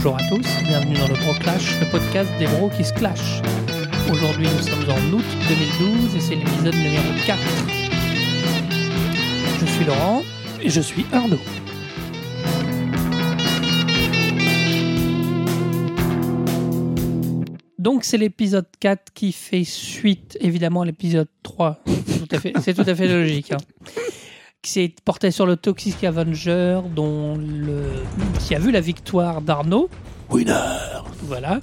Bonjour à tous, bienvenue dans le Bro Clash, le podcast des bros qui se clashent. Aujourd'hui nous sommes en août 2012 et c'est l'épisode numéro 4. Je suis Laurent Et je suis Arnaud. Donc c'est l'épisode 4 qui fait suite évidemment à l'épisode 3. Tout à fait- C'est tout à fait logique. hein. Qui s'est porté sur le Toxic Avenger dont le... qui a vu la victoire d'Arnaud. Winner Voilà,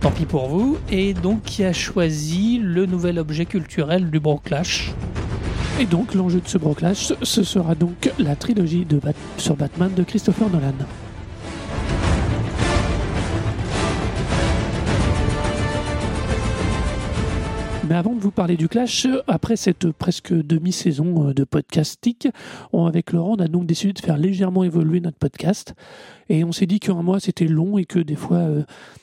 tant pis pour vous. Et donc qui a choisi le nouvel objet culturel du Broclash. Et donc l'enjeu de ce broclash, ce sera donc la trilogie de Bat- sur Batman de Christopher Nolan. Mais avant de vous parler du clash, après cette presque demi-saison euh, de podcastique, on- avec Laurent, on a donc décidé de faire légèrement évoluer notre podcast. Et on s'est dit qu'un mois c'était long et que des fois, euh,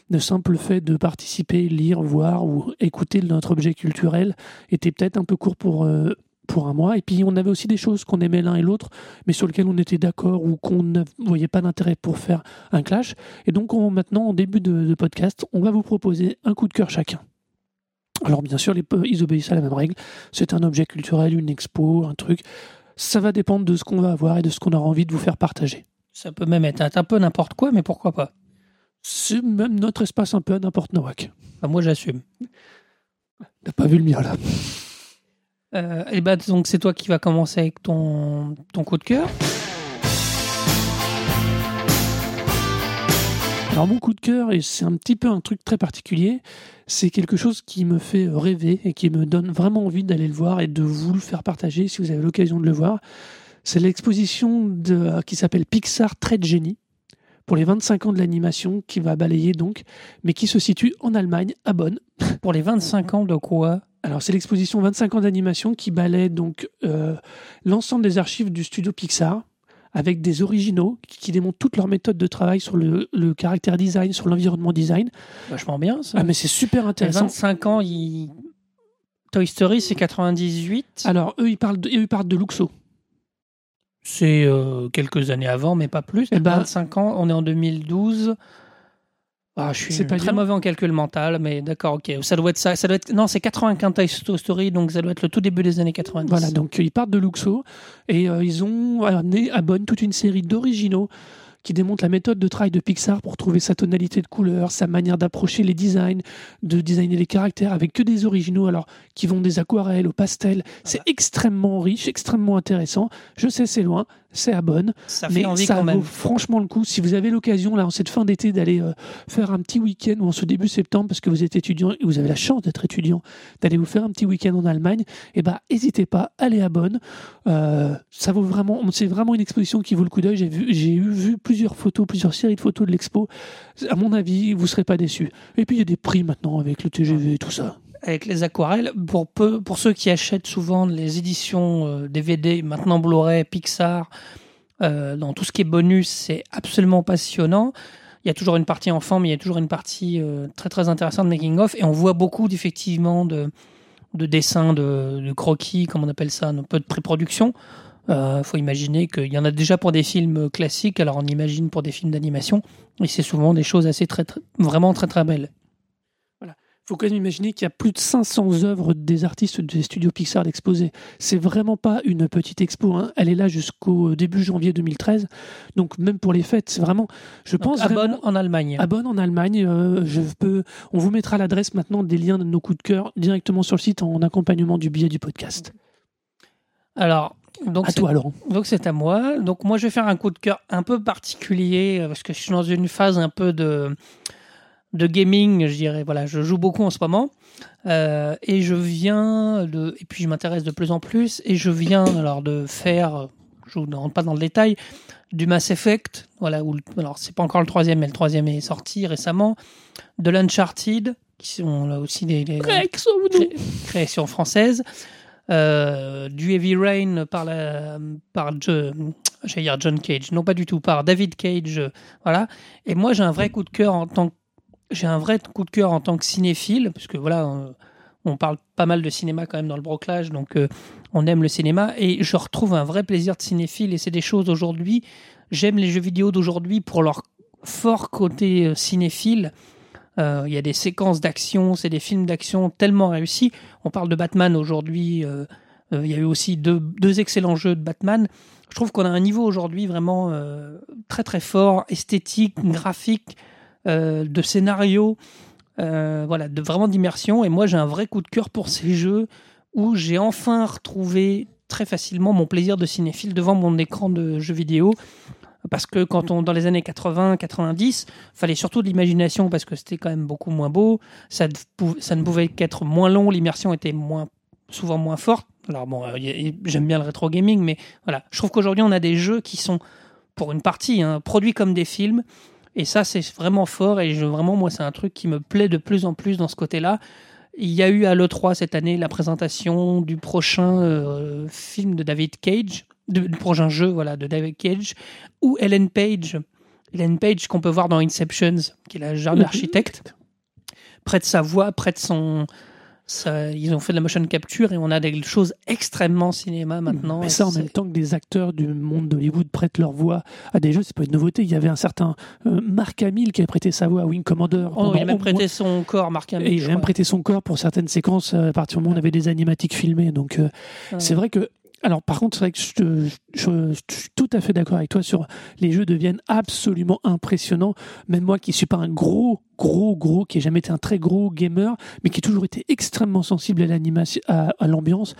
le simple fait de participer, lire, voir ou écouter notre objet culturel était peut-être un peu court pour, euh, pour un mois. Et puis on avait aussi des choses qu'on aimait l'un et l'autre, mais sur lesquelles on était d'accord ou qu'on ne voyait pas d'intérêt pour faire un clash. Et donc on- maintenant, en début de podcast, on va vous proposer un coup de cœur chacun. Alors bien sûr, les, ils obéissent à la même règle. C'est un objet culturel, une expo, un truc. Ça va dépendre de ce qu'on va avoir et de ce qu'on aura envie de vous faire partager. Ça peut même être un peu n'importe quoi, mais pourquoi pas? C'est même notre espace un peu à n'importe Nawak. Enfin, Moi j'assume. T'as pas vu le mien là Euh, et bah donc c'est toi qui vas commencer avec ton, ton coup de cœur. Alors mon coup de cœur, et c'est un petit peu un truc très particulier, c'est quelque chose qui me fait rêver et qui me donne vraiment envie d'aller le voir et de vous le faire partager si vous avez l'occasion de le voir. C'est l'exposition de- qui s'appelle Pixar Trait de génie pour les 25 ans de l'animation qui va balayer donc, mais qui se situe en Allemagne, à Bonn. Pour les 25 ans de quoi? Alors c'est l'exposition 25 ans d'animation qui balaie donc euh, l'ensemble des archives du studio Pixar avec des originaux qui, démontrent toute leur méthode de travail sur le, le caractère design, sur l'environnement design. Vachement bien ça. Ah mais c'est super À intéressant. 25 ans. Toy Story c'est 98. Alors eux ils parlent de, eux, ils parlent de Luxo. C'est euh, quelques années avant, mais pas plus. Eh ben- 25 ans, on est en 2012. Ah, je suis C'est pas très mauvais en calcul mental, mais d'accord, ok. Ça doit être ça. ça doit être... Non, c'est 95 Toy Story, donc ça doit être le tout début des années 90. Voilà, donc euh, ils partent de Luxo et euh, ils ont amené à Bonn toute une série d'originaux qui démontrent la méthode de travail de Pixar pour trouver sa tonalité de couleur, sa manière d'approcher les designs, de designer les caractères avec que des originaux, alors qui vont des aquarelles au pastel. C'est extrêmement riche, extrêmement intéressant. Je sais, c'est loin, c'est à Bonn, ça fait mais envie ça quand vaut même. franchement le coup. Si vous avez l'occasion, là, en cette fin d'été, d'aller euh, faire un petit week-end ou en ce début septembre, parce que vous êtes étudiant et vous avez la chance d'être étudiant, d'aller vous faire un petit week-end en Allemagne, eh ben, n'hésitez pas, allez à Bonn. Euh, ça vaut vraiment, c'est vraiment une exposition qui vaut le coup d'œil. J'ai vu, j'ai eu vu plusieurs photos, plusieurs séries de photos de l'expo. À mon avis, vous serez pas déçus. Et puis il y a des prix maintenant avec le TGV et tout ça. Avec les aquarelles, pour, peu, pour ceux qui achètent souvent les éditions euh, DVD, maintenant Blu-ray, Pixar, euh, dans tout ce qui est bonus, c'est absolument passionnant. Il y a toujours une partie enfant, mais il y a toujours une partie euh, très très intéressante de making of, et on voit beaucoup effectivement de, de dessins, de, de croquis, comme on appelle ça, un peu de pré-production. Il faut imaginer qu'il y en a déjà pour des films classiques, alors on imagine pour des films d'animation, et c'est souvent des choses assez très, très vraiment très très belles. Faut quand même imaginer qu'il y a plus de 500 œuvres des artistes des studios Pixar d'exposer. C'est vraiment pas une petite expo. hein. Elle est là jusqu'au début janvier 2013. Donc même pour les fêtes, c'est vraiment. Je Donc, pense à vraiment- Bonn, en Allemagne. à Bonn en Allemagne. euh, je peux. On vous mettra l'adresse maintenant des liens de nos coups de cœur directement sur le site en accompagnement du billet du podcast. Alors, donc à toi, Laurent. donc c'est à moi. Donc moi, je vais faire un coup de cœur un peu particulier euh, parce que je suis dans une phase un peu de de gaming, je dirais. Voilà, je joue beaucoup en ce moment Euh, et je viens de et puis je m'intéresse de plus en plus et je viens alors de faire. Je ne rentre pas dans le détail du Mass Effect. Voilà, où, alors c'est pas encore le troisième, mais le troisième est sorti récemment. De l'Uncharted, qui sont là aussi des, des- Greg, sauve-nous. cré- création française, euh, du Heavy Rain par la par j'allais dire John Cage, non pas du tout, par David Cage, euh, voilà. Et moi j'ai un vrai coup de cœur en tant que j'ai un vrai coup de cœur en tant que cinéphile, parce que voilà, on parle pas mal de cinéma quand même dans le broclage, donc euh, on aime le cinéma et je retrouve un vrai plaisir de cinéphile et c'est des choses aujourd'hui. J'aime les jeux vidéo d'aujourd'hui pour leur fort côté euh, cinéphile. Euh, Il y a des séquences d'action, c'est des films d'action tellement réussis. On parle de Batman aujourd'hui. Il y a eu aussi deux, excellents jeux de Batman. Je trouve qu'on a un niveau aujourd'hui vraiment très très fort, esthétique, graphique, de scénario, euh, voilà, de vraiment d'immersion. Et moi, j'ai un vrai coup de cœur pour ces jeux où j'ai enfin retrouvé très facilement mon plaisir de cinéphile devant mon écran de jeu vidéo. Parce que quand on, dans les années 80, 90, fallait surtout de l'imagination parce que c'était quand même beaucoup moins beau. Ça, ça ne pouvait qu'être moins long, l'immersion était moins, souvent moins forte. Alors bon, euh, j'aime bien le rétro gaming, mais voilà. Je trouve qu'aujourd'hui, on a des jeux qui sont, pour une partie, hein, produits comme des films. Et ça, c'est vraiment fort. Et je, vraiment, moi, c'est un truc qui me plaît de plus en plus dans ce côté-là. Il y a eu à l'E3 cette année la présentation du prochain euh, film de David Cage, de- du prochain jeu voilà, de David Cage, où Ellen Page, Ellen Page qu'on peut voir dans Inceptions, qui est la jeune Mhm. architecte, prête sa voix, prête son. Sa- ils ont fait de la motion capture et on a des choses extrêmement cinéma maintenant. Mais ça, en même temps que des acteurs du monde d'Hollywood prêtent leur voix à des jeux, c'est pas une nouveauté. Il y avait un certain euh, Mark Hamill qui a prêté sa voix à Wing Commander. Oh, il a même prêté moins- son corps, Marc Hamill, Et il a même prêté son corps pour certaines séquences euh, à partir du moment où on avait des animatiques filmés. Donc euh, Ouais. c'est vrai que. Alors par contre, c'est vrai que je, te- je- je suis tout à fait d'accord avec toi sur les jeux deviennent absolument impressionnants. Même moi qui suis pas un gros, gros, gros, qui ai jamais été un très gros gamer, mais qui ai toujours été extrêmement sensible à l'animation, à, à l'ambiance.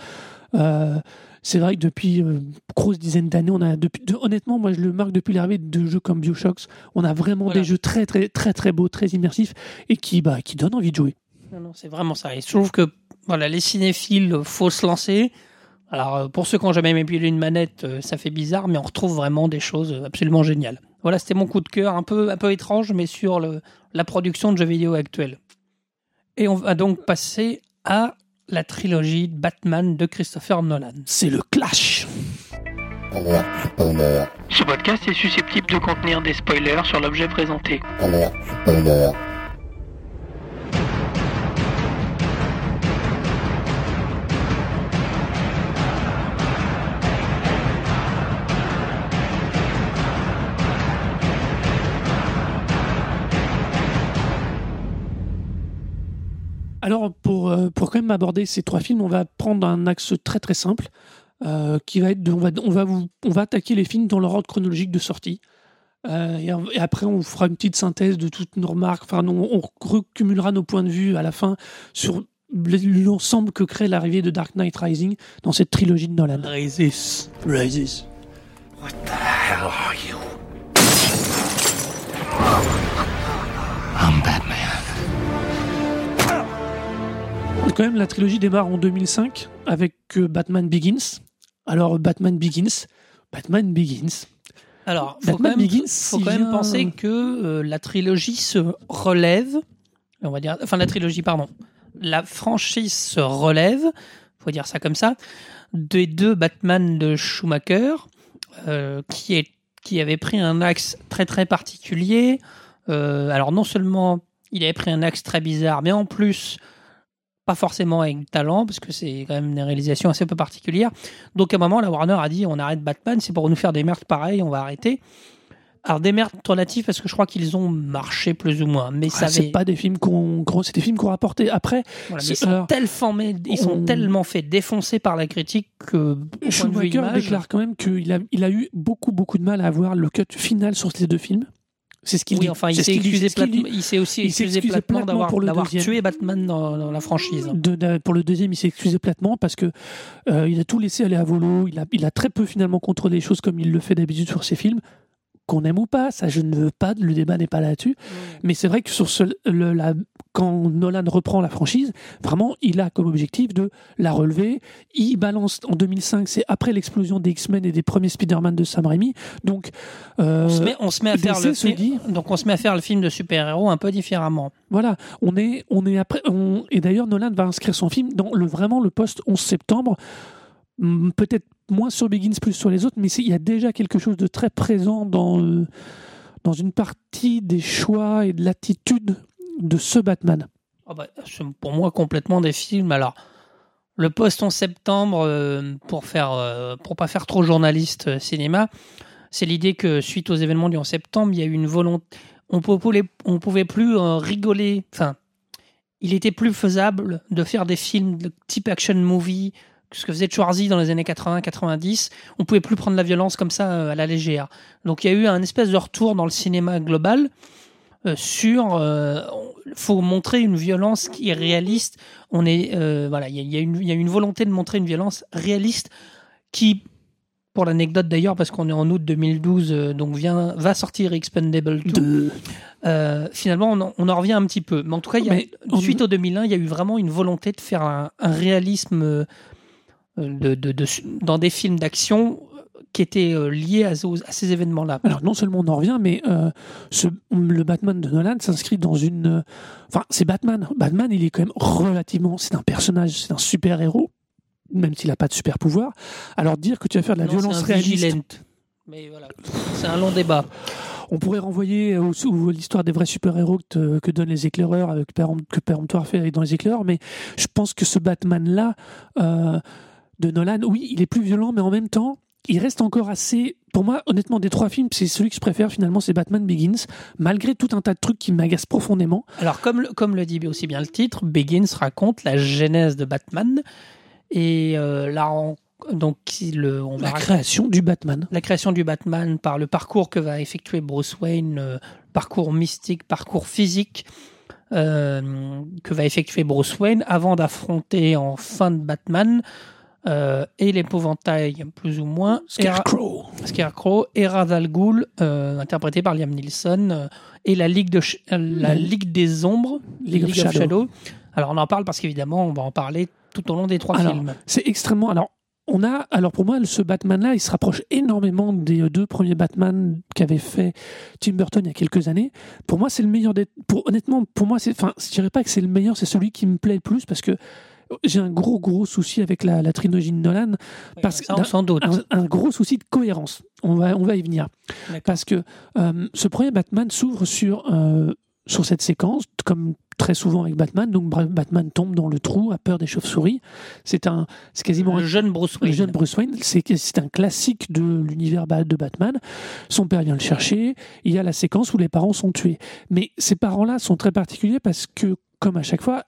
Euh, c'est vrai que depuis euh, grosse dizaine d'années, on a depuis, de- honnêtement, moi je le marque depuis l'arrivée de jeux comme Bioshock, on a vraiment Voilà. des jeux très, très, très, très beaux, très immersifs et qui, bah, qui donnent envie de jouer. Non, non, c'est vraiment ça. Et je trouve que voilà, les cinéphiles, euh, faut se lancer. Alors, euh, pour ceux qui n'ont jamais manipulé une manette, euh, ça fait bizarre, mais on retrouve vraiment des choses euh, absolument géniales. Voilà, c'était mon coup de cœur, un peu, un peu étrange, mais sur le, la production de jeux vidéo actuelle. Et on va donc passer à la trilogie de Batman de Christopher Nolan. C'est le clash. Ce podcast est susceptible de contenir des spoilers sur l'objet présenté. Alors, pour, euh, pour quand même aborder ces trois films, on va prendre un axe très très simple, euh, qui va être de, on, va, on, va vous, on va attaquer les films dans leur ordre chronologique de sortie. Euh, et, et après, on fera une petite synthèse de toutes nos remarques. Enfin, on, on recumulera nos points de vue à la fin sur l'ensemble que crée l'arrivée de Dark Knight Rising dans cette trilogie de Nolan. Rises. Rises. Quand même, la trilogie démarre en 2005 avec euh, Batman Begins. Alors, Batman Begins, Batman Begins. Alors, faut Batman quand même, Begins, faut quand même penser que euh, la trilogie se relève. On va dire, enfin la trilogie, pardon. La franchise se relève, faut dire ça comme ça, des deux Batman de Schumacher, euh, qui est qui avait pris un axe très très particulier. Euh, alors non seulement il avait pris un axe très bizarre, mais en plus pas forcément avec talent, parce que c'est quand même une réalisation assez peu particulière. Donc à un moment, la Warner a dit on arrête Batman, c'est pour nous faire des merdes pareilles, on va arrêter. Alors des merdes relatives parce que je crois qu'ils ont marché plus ou moins, mais ça Ah, c'est avait- pas des films qu'on, c'est des films qu'on rapporté après. voilà, c'est- ils sont, alors, ils sont tellement fait défoncer par la critique que Schumacher image, déclare quand même qu'il a, il a eu beaucoup beaucoup de mal à avoir le cut final sur ces deux films. C'est ce qu'il oui, dit. enfin, il s'est excusé, s'est aussi excusé platement platement d'avoir tué Batman dans, dans la franchise. De- de- pour le deuxième, il s'est excusé platement parce que euh, il a tout laissé aller à volo. Il a, il a très peu finalement contrôlé les choses comme il le fait d'habitude sur ses films. Qu'on aime ou pas, ça je ne veux pas, le débat n'est pas là-dessus. Mais c'est vrai que sur ce, le, la, quand Nolan reprend la franchise, vraiment, il a comme objectif de la relever. Il balance en 2005, c'est après l'explosion des X-Men et des premiers Spider-Man de Sam Raimi. Donc, euh, On se met, on se met à faire DC le se film, dit- donc on se met à faire le film de super-héros un peu différemment. Voilà, on est, on est après. on- et d'ailleurs, Nolan va inscrire son film dans le, vraiment le post 11 septembre. Peut-être moins sur Begins, plus sur les autres, mais il y a déjà quelque chose de très présent dans, dans une partie des choix et de l'attitude de ce Batman. Ah bah, pour moi complètement des films. Alors, le post en septembre, euh, pour faire, euh, pour pas faire trop journaliste euh, cinéma, c'est l'idée que suite aux événements du 11 septembre, il y a eu une volonté. on pouvait, on pouvait plus euh, rigoler. Enfin, il était plus faisable de faire des films de type action movie, ce que faisait Schwarzy dans les années 80-90. On pouvait plus prendre la violence comme ça euh, à la légère. Donc il y a eu un espèce de retour dans le cinéma global euh, sur. euh, faut montrer une violence qui est réaliste. On est euh, voilà, il y y y a une volonté de montrer une violence réaliste qui pour l'anecdote d'ailleurs, parce qu'on est en août 2012, euh, donc vient, va sortir Expendable 2. De- Euh, finalement, on en, on en revient un petit peu. Mais en tout cas, y a, suite au 2001, il y a eu vraiment une volonté de faire un, un réalisme de, de- de- dans des films d'action qui étaient euh, liés à, ces événements-là. Alors non seulement on en revient, mais euh, ce- le Batman de Nolan s'inscrit dans une... euh, Enfin, c'est Batman. Batman, il est quand même relativement... C'est un personnage, c'est un super-héros, même s'il n'a pas de super-pouvoir. Alors dire que tu vas faire de la Non, violence réaliste... vigilante. Mais voilà, c'est un long débat. On pourrait renvoyer au, au- l'histoire des vrais super-héros que, donnent les éclaireurs, avec que Péremptoire fait dans les éclaireurs, mais je pense que ce Batman-là, euh, de Nolan, oui, il est plus violent, mais en même temps, il reste encore assez. Pour moi, honnêtement, des trois films, c'est celui que je préfère finalement, c'est Batman Begins, malgré tout un tas de trucs qui m'agacent profondément. Alors, comme, le- comme le dit aussi bien le titre, Begins raconte la genèse de Batman et euh, la ren- donc le, on va La création du Batman. la création du Batman par le parcours que va effectuer Bruce Wayne, euh, parcours mystique, parcours physique euh, que va effectuer Bruce Wayne avant d'affronter en fin de Batman euh, et l'épouvantail plus ou moins Era- Scarecrow. Scarecrow et Ra's al Ghul euh, interprété par Liam Neeson euh, et la Ligue de euh, la Mhm. Ligue des ombres League of Shadow. Alors on en parle parce qu'évidemment on va en parler tout au long des trois Alors, films. C'est extrêmement. Alors, on a. Alors, pour moi, ce Batman-là, il se rapproche énormément des deux premiers Batman qu'avait fait Tim Burton il y a quelques années. Pour moi, c'est le meilleur des. Pour, honnêtement, pour moi, c'est. Enfin, je dirais pas que c'est le meilleur, c'est celui qui me plaît le plus parce que j'ai un gros, gros souci avec la, la trilogie de Nolan. parce on s'en doute. Un, un gros souci de cohérence. On va, on va y venir. Parce que euh, ce premier Batman s'ouvre sur, euh, sur cette séquence, comme très souvent avec Batman. Donc, Batman tombe dans le trou, a peur des chauves-souris. C'est un, c'est quasiment un Le jeune Bruce le Wayne. jeune Bruce Wayne, c'est c'est un classique de l'univers de Batman. Son père vient le chercher. Il y a la séquence où les parents sont tués. Mais ces parents-là sont très particuliers parce que, comme à chaque fois,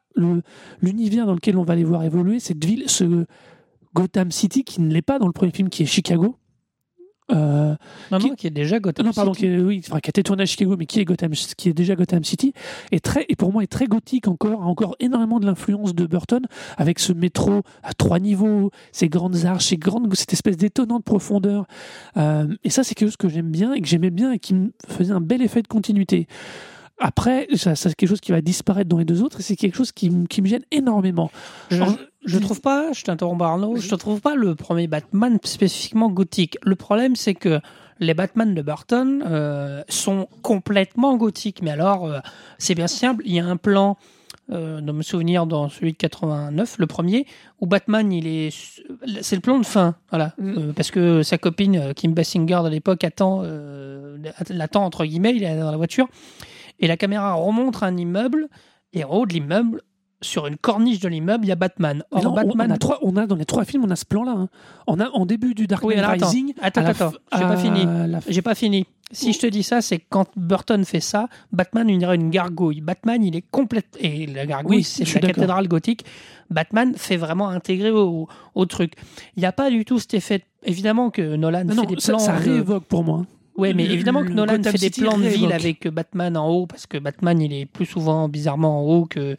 l'univers dans lequel on va les voir évoluer, cette ville, ce Gotham City qui ne l'est pas dans le premier film, qui est Chicago. Euh, Non, non, qui- qui est déjà Gotham non, pardon, City. qui, est- oui, enfin, qui a été tourné à Chicago, mais qui est Gotham, qui est déjà Gotham City, est très, et pour moi est très gothique encore, a encore énormément de l'influence de Burton, avec ce métro à trois niveaux, ces grandes arches, ces grandes, cette espèce d'étonnante profondeur. Euh, et ça, c'est quelque chose que j'aime bien et que j'aimais bien et qui me faisait un bel effet de continuité. Après, ça, ça, c'est quelque chose qui va disparaître dans les deux autres, et c'est quelque chose qui, me gêne énormément. Je, je trouve pas, je t'interromps Arnaud, je te trouve pas le premier Batman spécifiquement gothique. Le problème, c'est que les Batman de Burton euh, sont complètement gothiques. Mais alors, euh, c'est bien simple. Il y a un plan, euh, de me souvenir dans celui de 89, le premier, où Batman, il est, c'est le plan de fin, voilà, Mm. Euh, parce que sa copine Kim Basinger de l'époque attend, l'attend entre guillemets, il est dans la voiture, et la caméra remonte un immeuble, et en haut de l'immeuble, sur une corniche de l'immeuble, il y a Batman. Mais Or, non, on- Batman. on, a trois, on a dans les trois films, on a ce plan-là. hein. On a en début du Dark Knight. Rising. Attends, attends, f- j'ai pas fini. f- J'ai pas fini. Si je te dis ça, c'est quand Burton fait ça, Batman il dirait une gargouille. Batman, il est complète. Et la gargouille, Oui, c'est la cathédrale gothique. Batman fait vraiment intégrer au, au truc. Il n'y a pas du tout cet effet. Évidemment que Nolan Non, fait non, des ça, plans. ça de- réévoque pour moi. Ouais, mais évidemment que Nolan fait des plans de ville avec Batman en haut, parce que Batman, il est plus souvent bizarrement en haut que.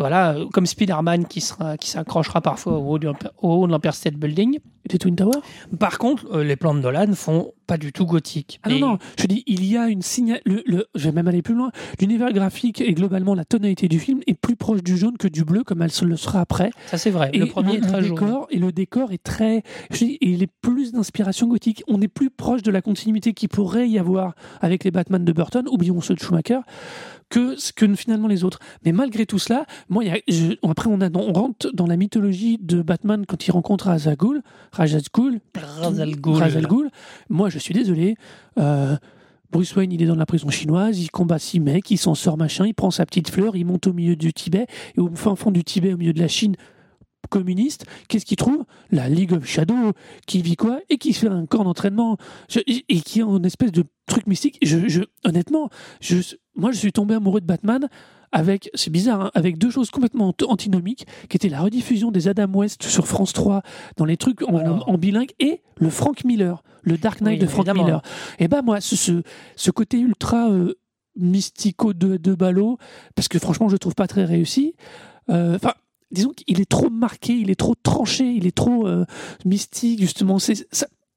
Voilà, comme Spider-Man qui sera, qui s'accrochera parfois au haut, du- au haut de l'Empire State Building. Et des Twin Tower Par contre, euh, les plans de Nolan font pas du tout gothique. Ah non, non, je dis, il y a une signal. Le, le- je vais même aller plus loin. L'univers graphique et globalement la tonalité du film est plus proche du jaune que du bleu, comme elle se le sera après. Ça, c'est vrai. Et le premier est très jaune. décor, Et le décor est très. Je dis, il est plus d'inspiration gothique. On est plus proche de la continuité qu'il pourrait y avoir avec les Batman de Burton, oublions ceux de Schumacher, que, que finalement les autres. Mais malgré tout cela, moi, il y a- je- après, on, a, on rentre dans la mythologie de Batman quand il rencontre. Ra's al Ghul. Moi, je suis désolé. euh, Bruce Wayne, il est dans la prison chinoise, il combat six mecs, il s'en sort machin, il prend sa petite fleur, il monte au milieu du Tibet, et au fin fond du Tibet, au milieu de la Chine, communiste, qu'est-ce qu'il trouve? La League of Shadow, qui vit quoi? Et qui fait un camp d'entraînement, et qui est en espèce de truc mystique. Je, je, honnêtement, je, moi, je suis tombé amoureux de Batman avec, c'est bizarre, hein, avec deux choses complètement ant- antinomiques, qui étaient la rediffusion des Adam West sur France 3 dans les trucs en, Alors. en bilingue et le Frank Miller, le Dark Knight Oui, de Frank évidemment. Miller. Et ben moi, ce, ce, ce côté ultra euh, mystico de, de ballot, parce que franchement, je le trouve pas très réussi. euh, Enfin. Disons qu'il est trop marqué, il est trop tranché, il est trop euh, mystique, justement.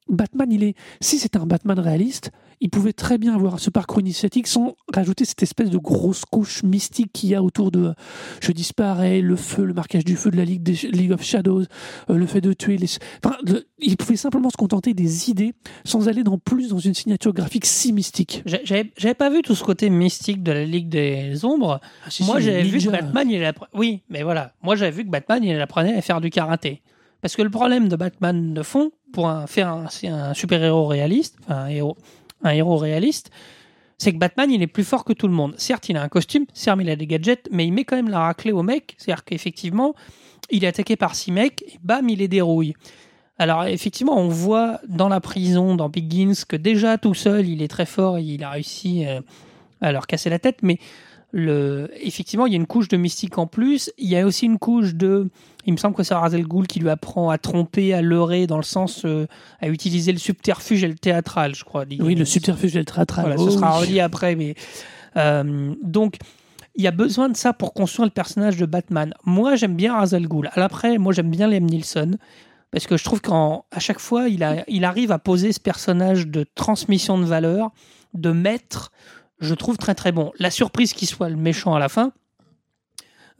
Batman, il est. Si c'était un Batman réaliste, il pouvait très bien avoir ce parcours initiatique sans rajouter cette espèce de grosse couche mystique qu'il y a autour de je disparais, le feu, le marquage du feu de la Ligue, des, League of Shadows, euh, le fait de tuer les. Enfin, le- il pouvait simplement se contenter des idées sans aller dans plus dans une signature graphique si mystique. J'avais pas vu tout ce côté mystique de la Ligue des Ombres. Moi, j'avais vu que Batman, il appre- oui, mais voilà. Moi, j'avais vu que Batman, il apprenait à faire du karaté. Parce que le problème de Batman de fond, pour un, faire un, un super-héros réaliste, enfin, un héros, un héros réaliste, c'est que Batman, il est plus fort que tout le monde. Certes, il a un costume, certes, il a des gadgets, mais il met quand même la raclée au mec. C'est-à-dire qu'effectivement, il est attaqué par six mecs, et bam, il les dérouille. Alors, effectivement, on voit dans la prison, dans Begins, que déjà tout seul, il est très fort et il a réussi euh, à leur casser la tête, mais le, effectivement, il y a une couche de mystique en plus. Il y a aussi une couche de. Il me semble que c'est Ra's al Ghul qui lui apprend à tromper, à leurrer, dans le sens euh, à utiliser le subterfuge et le théâtral, je crois. Oui, le subterfuge et le théâtral. Voilà, Oh, ce sera oui. relié après, mais euh, donc il y a besoin de ça pour construire le personnage de Batman. Moi, j'aime bien Ra's al Ghul. Alors Après, moi, j'aime bien Liam Neeson parce que je trouve qu'à chaque fois, il, a, il arrive à poser ce personnage de transmission de valeur, de maître. Je trouve très très bon. La surprise qu'il soit le méchant à la fin.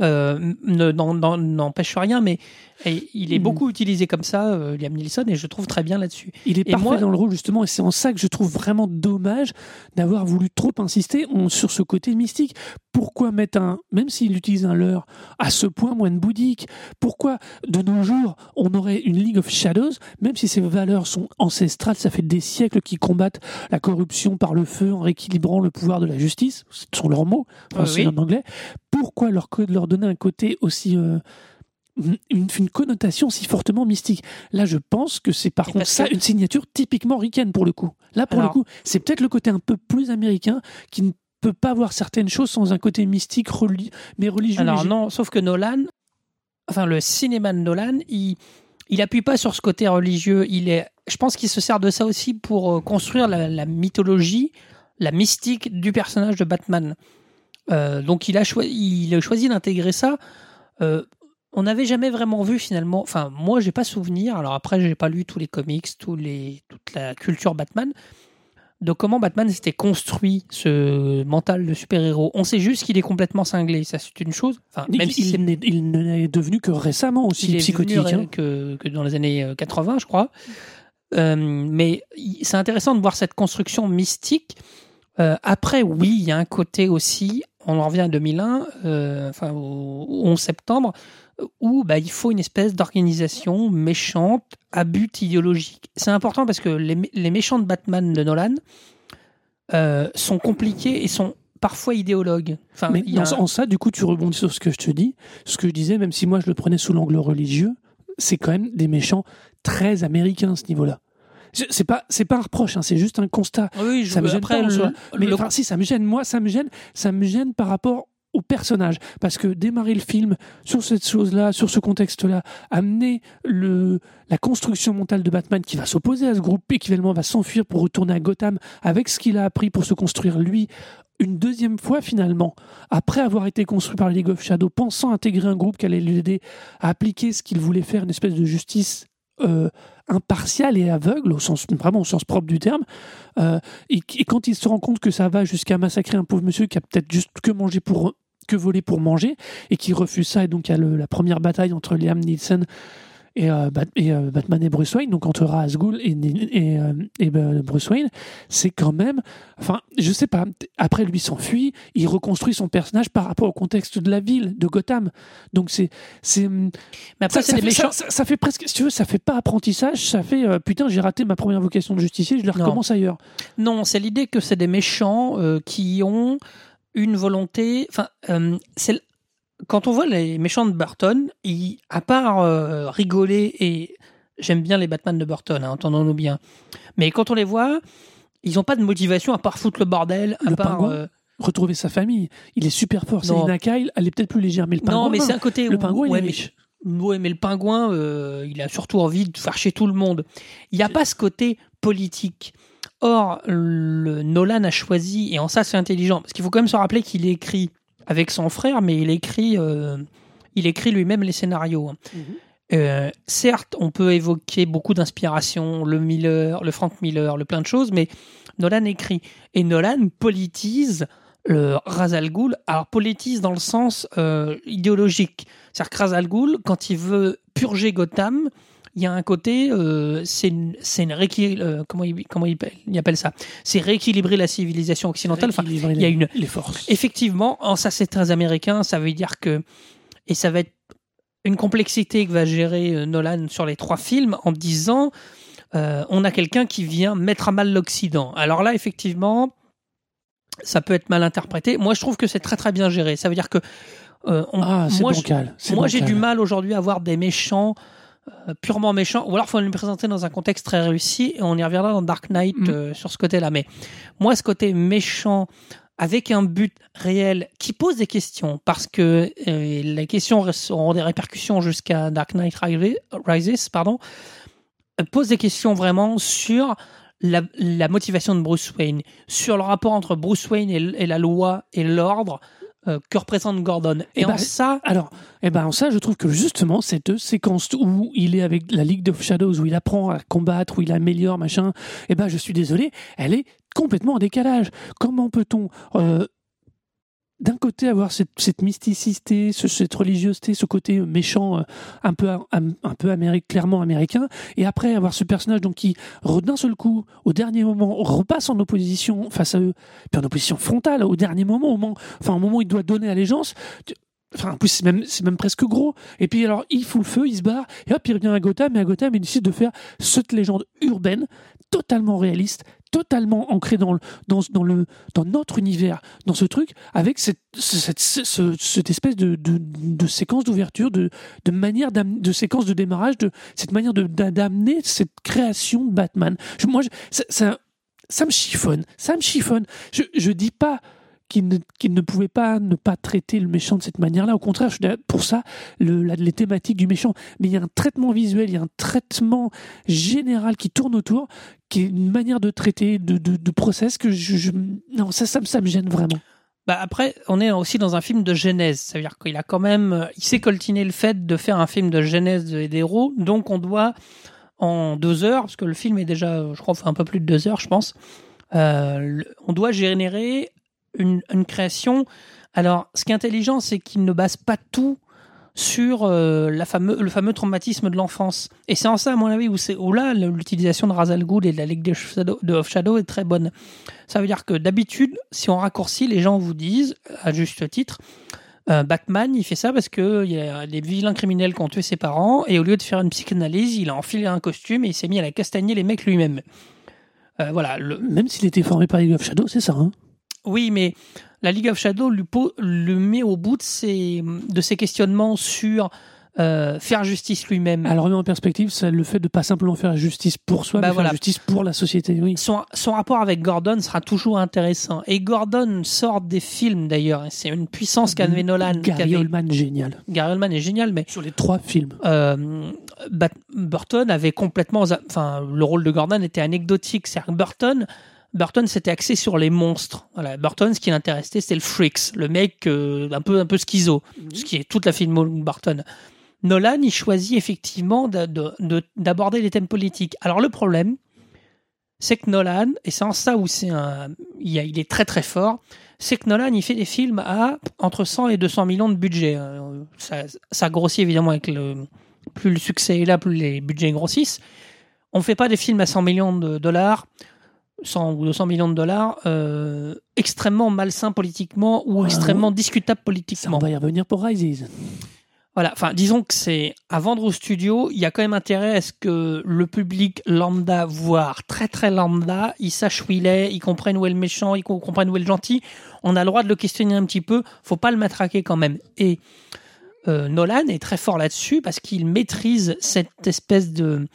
Euh, n'empêche rien, mais et il est Mhm. beaucoup utilisé comme ça, euh, Liam Neeson, et je trouve très bien là-dessus. Il est Et parfait moi- dans le rôle justement, et c'est en ça que je trouve vraiment dommage d'avoir voulu trop insister on- sur ce côté mystique. Pourquoi mettre un, même s'il utilise un leurre, à ce point moine bouddhique? Pourquoi de nos jours on aurait une League of Shadows, même si ces valeurs sont ancestrales, ça fait des siècles qu'ils combattent la corruption par le feu en rééquilibrant le pouvoir de la justice, ce sont leurs mots, enfin, c'est oui. en anglais. Pourquoi leur, co- leur donner un côté aussi euh, une, une connotation si fortement mystique. Là, je pense que c'est par Et contre ça que- une signature typiquement ricaine pour le coup. Là, pour Alors- le coup, c'est peut-être le côté un peu plus américain qui ne peut pas voir certaines choses sans un côté mystique, reli- mais religieux. Alors non, sauf que Nolan, enfin le cinéma de Nolan, il il appuie pas sur ce côté religieux. Il est, je pense qu'il se sert de ça aussi pour euh, construire la, la mythologie, la mystique du personnage de Batman. Euh, donc il a, il a choisi d'intégrer ça. Euh, on n'avait jamais vraiment vu finalement. Enfin, moi, j'ai pas souvenir. Alors après, j'ai pas lu tous les comics, tous les, toute la culture Batman de comment Batman s'était construit ce mental de super-héros. On sait juste qu'il est complètement cinglé, ça c'est une chose. Enfin, il, même si il n'est- il ne n'est devenu que récemment aussi il est psychotique. devenu hein. que, que dans les années euh, 80, je crois. Euh, mais c'est intéressant de voir cette construction mystique. Euh, après, oui, il y a un côté aussi, on en revient à 2001, euh, enfin au, au 11 septembre, où bah, il faut une espèce d'organisation méchante à but idéologique. C'est important parce que les, mé- les méchants de Batman de Nolan euh, sont compliqués et sont parfois idéologues. Enfin, Mais il y a dans- un- en ça, du coup, tu rebondis sur ce que je te dis. Ce que je disais, même si moi je le prenais sous l'angle religieux, c'est quand même des méchants très américains à ce niveau-là. C'est pas, c'est pas un reproche, hein, c'est juste un constat. oui, je- ça me gêne après, pas le-. Mais le- enfin, si, ça me gêne. Moi, ça me gêne. Ça me gêne par rapport au personnage. Parce que démarrer le film sur cette chose-là, sur ce contexte-là, amener le, la construction mentale de Batman qui va s'opposer à ce groupe et qui finalement va s'enfuir pour retourner à Gotham avec ce qu'il a appris pour se construire lui une deuxième fois finalement, après avoir été construit par League of Shadow, pensant intégrer un groupe qui allait l'aider à appliquer ce qu'il voulait faire, une espèce de justice euh, impartiale et aveugle, au sens, vraiment au sens propre du terme. Euh, et, quand il se rend compte que ça va jusqu'à massacrer un pauvre monsieur qui a peut-être juste que mangé pour que voler pour manger et qui refuse ça et donc il y a la première bataille entre Liam Neeson et, euh, Bat- et, euh, Batman et Bruce Wayne donc entre Ghul et, et, euh, et, Bruce Wayne c'est quand même enfin je sais pas après lui s'enfuit il reconstruit son personnage par rapport au contexte de la ville de Gotham donc c'est c'est mais après, ça, c'est ça des fait, méchants. ça- ça- fait presque, si tu veux, ça fait pas apprentissage, ça fait euh, putain, j'ai raté ma première vocation de justicier, je la Non. recommence ailleurs. Non, c'est l'idée que c'est des méchants qui ont une volonté. Enfin, euh, c'est quand on voit les méchants de Burton, ils, à part euh, rigoler et j'aime bien les Batman de Burton, hein, entendons-nous bien, mais quand on les voit, ils n'ont pas de motivation à part foutre le bordel, à Le part. pingouin euh, Retrouver sa famille. Il est super fort. Non. Selina Kyle, elle est peut-être plus légère, mais le pingouin. non, mais c'est un côté. Le où- pingouin, il ouais, est mais-. Ouais, mais le pingouin, euh, il a surtout envie de faire chier tout le monde. Il n'y a pas ce côté politique. Or, le Nolan a choisi, et en ça c'est intelligent, parce qu'il faut quand même se rappeler qu'il écrit avec son frère, mais il écrit, euh, il écrit lui-même les scénarios. Mhm. Euh, certes, on peut évoquer beaucoup d'inspiration, le Miller, le Frank Miller, le plein de choses, mais Nolan écrit. Et Nolan politise le Ra's al Ghul. Alors, politise dans le sens euh, idéologique. C'est-à-dire que Ra's al Ghul, quand il veut purger Gotham, il y a un côté, euh, c'est une, une euh, comment, il, comment il, appelle- il appelle ça? C'est rééquilibrer la civilisation occidentale. Enfin, il y a une- les forces. Effectivement, en ça c'est très américain, ça veut dire que et ça va être une complexité que va gérer euh, Nolan sur les trois films en disant euh, on a quelqu'un qui vient mettre à mal l'Occident. Alors là, effectivement, ça peut être mal interprété. Moi, je trouve que c'est très très bien géré. Ça veut dire que euh, on- Ah, moi, bancal. moi, j'ai du mal aujourd'hui à voir des méchants euh, purement méchants, ou alors faut les présenter dans un contexte très réussi, et on y reviendra dans Dark Knight Mm. euh, sur ce côté-là. Mais moi, ce côté méchant, avec un but réel, qui pose des questions, parce que euh, les questions auront des répercussions jusqu'à Dark Knight Rises, pardon, pose des questions vraiment sur la, la motivation de Bruce Wayne, sur le rapport entre Bruce Wayne et la loi et l'ordre euh, que représente Gordon. Et, Eh en ben, ça, Alors, eh ben, en ça, je trouve que justement, cette séquence où il est avec la League of Shadows, où il apprend à combattre, où il améliore, machin, eh ben, je suis désolé, elle est complètement en décalage. Comment peut-on, euh, d'un côté, avoir cette, mysticité, ce- cette religiosité, ce côté méchant, euh, un peu, un, peu clairement américain, et après avoir ce personnage donc qui, d'un seul coup, au dernier moment, repasse en opposition face à eux, puis en opposition frontale, au dernier moment, au moment, enfin, au moment où il doit donner allégeance, Enfin, en plus, c'est même, c'est même presque gros. Et puis, alors, il fout le feu, il se barre, et hop, il revient à Gotham, et à Gotham, il décide de faire cette légende urbaine, totalement réaliste, totalement ancrée dans, dans, dans, le, dans notre univers, dans ce truc, avec cette, cette, ce- cette espèce de, de, séquence d'ouverture, de, de manière de séquence de démarrage, de cette manière d'amener cette création de Batman. Je- moi, ça, ça, ça me chiffonne, ça me chiffonne. Je, je dis pas qu'il ne, pouvait pas ne pas traiter le méchant de cette manière-là. Au contraire, je suis pour ça, les thématiques du méchant. Mais il y a un traitement visuel, il y a un traitement général qui tourne autour, qui est une manière de traiter, de, de, process que je, non, ça, ça, me- gêne vraiment. Bah après, on est aussi dans un film de genèse. Ça veut dire qu'il a quand même, euh, il s'est coltiné le fait de faire un film de genèse de- des héros. Donc on doit, en deux heures, parce que le film est déjà, je crois, un peu plus de deux heures, je pense. euh, on doit générer une, création. Alors, ce qui est intelligent, c'est qu'il ne base pas tout sur euh, la fameux, le fameux traumatisme de l'enfance. Et c'est en ça, à mon avis, où, où là, l'utilisation de Ra's al Ghul et de la Ligue de Shadow, de Shadow est très bonne. Ça veut dire que d'habitude, si on raccourcit, les gens vous disent, à juste titre, euh, Batman, il fait ça parce qu'il y a des vilains criminels qui ont tué ses parents, et au lieu de faire une psychanalyse, il a enfilé un costume et il s'est mis à la castagner les mecs lui-même. Euh, voilà. Même s'il était formé par League of Shadow, c'est ça. Hein Oui, mais la League of Shadow lui le met au bout de ses, de ses questionnements sur euh, faire justice lui-même. Alors, remet en perspective, c'est le fait de pas simplement faire justice pour soi, Bah mais voilà. faire justice pour la société. Oui. son, son rapport avec Gordon sera toujours intéressant. Et Gordon sort des films d'ailleurs. C'est une puissance qu'avait Nolan. Gary Oldman, génial. Gary Oldman est génial, mais Sur les trois films. euh, Burton avait complètement. Enfin, le rôle de Gordon était anecdotique. C'est-à-dire que Burton. Burton s'était axé sur les monstres. Voilà, Burton, ce qui l'intéressait, c'était le freaks, le mec euh, un peu un peu schizo, ce qui est toute la film Burton. Nolan, il choisit effectivement de- de- de- d'aborder les thèmes politiques. Alors le problème, c'est que Nolan, et c'est en ça où c'est un, il, est très très fort, c'est que Nolan, il fait des films à entre 100 et 200 millions de budget. Euh, Ça, ça grossit évidemment avec le, plus le succès est là, plus les budgets grossissent. On fait pas des films à 100 millions de dollars, 100 ou 200 millions de dollars, euh, extrêmement malsains politiquement ou Ah, extrêmement discutables Ça, politiquement. on va y revenir pour Rises. Voilà, enfin, disons que c'est à vendre au studio. Il y a quand même intérêt à ce que le public lambda, voire très très lambda, il sache où il est, il comprenne où est le méchant, il comprenne où est le gentil. On a le droit de le questionner un petit peu. Faut pas le matraquer quand même. Et euh, Nolan est très fort là-dessus parce qu'il maîtrise cette espèce de,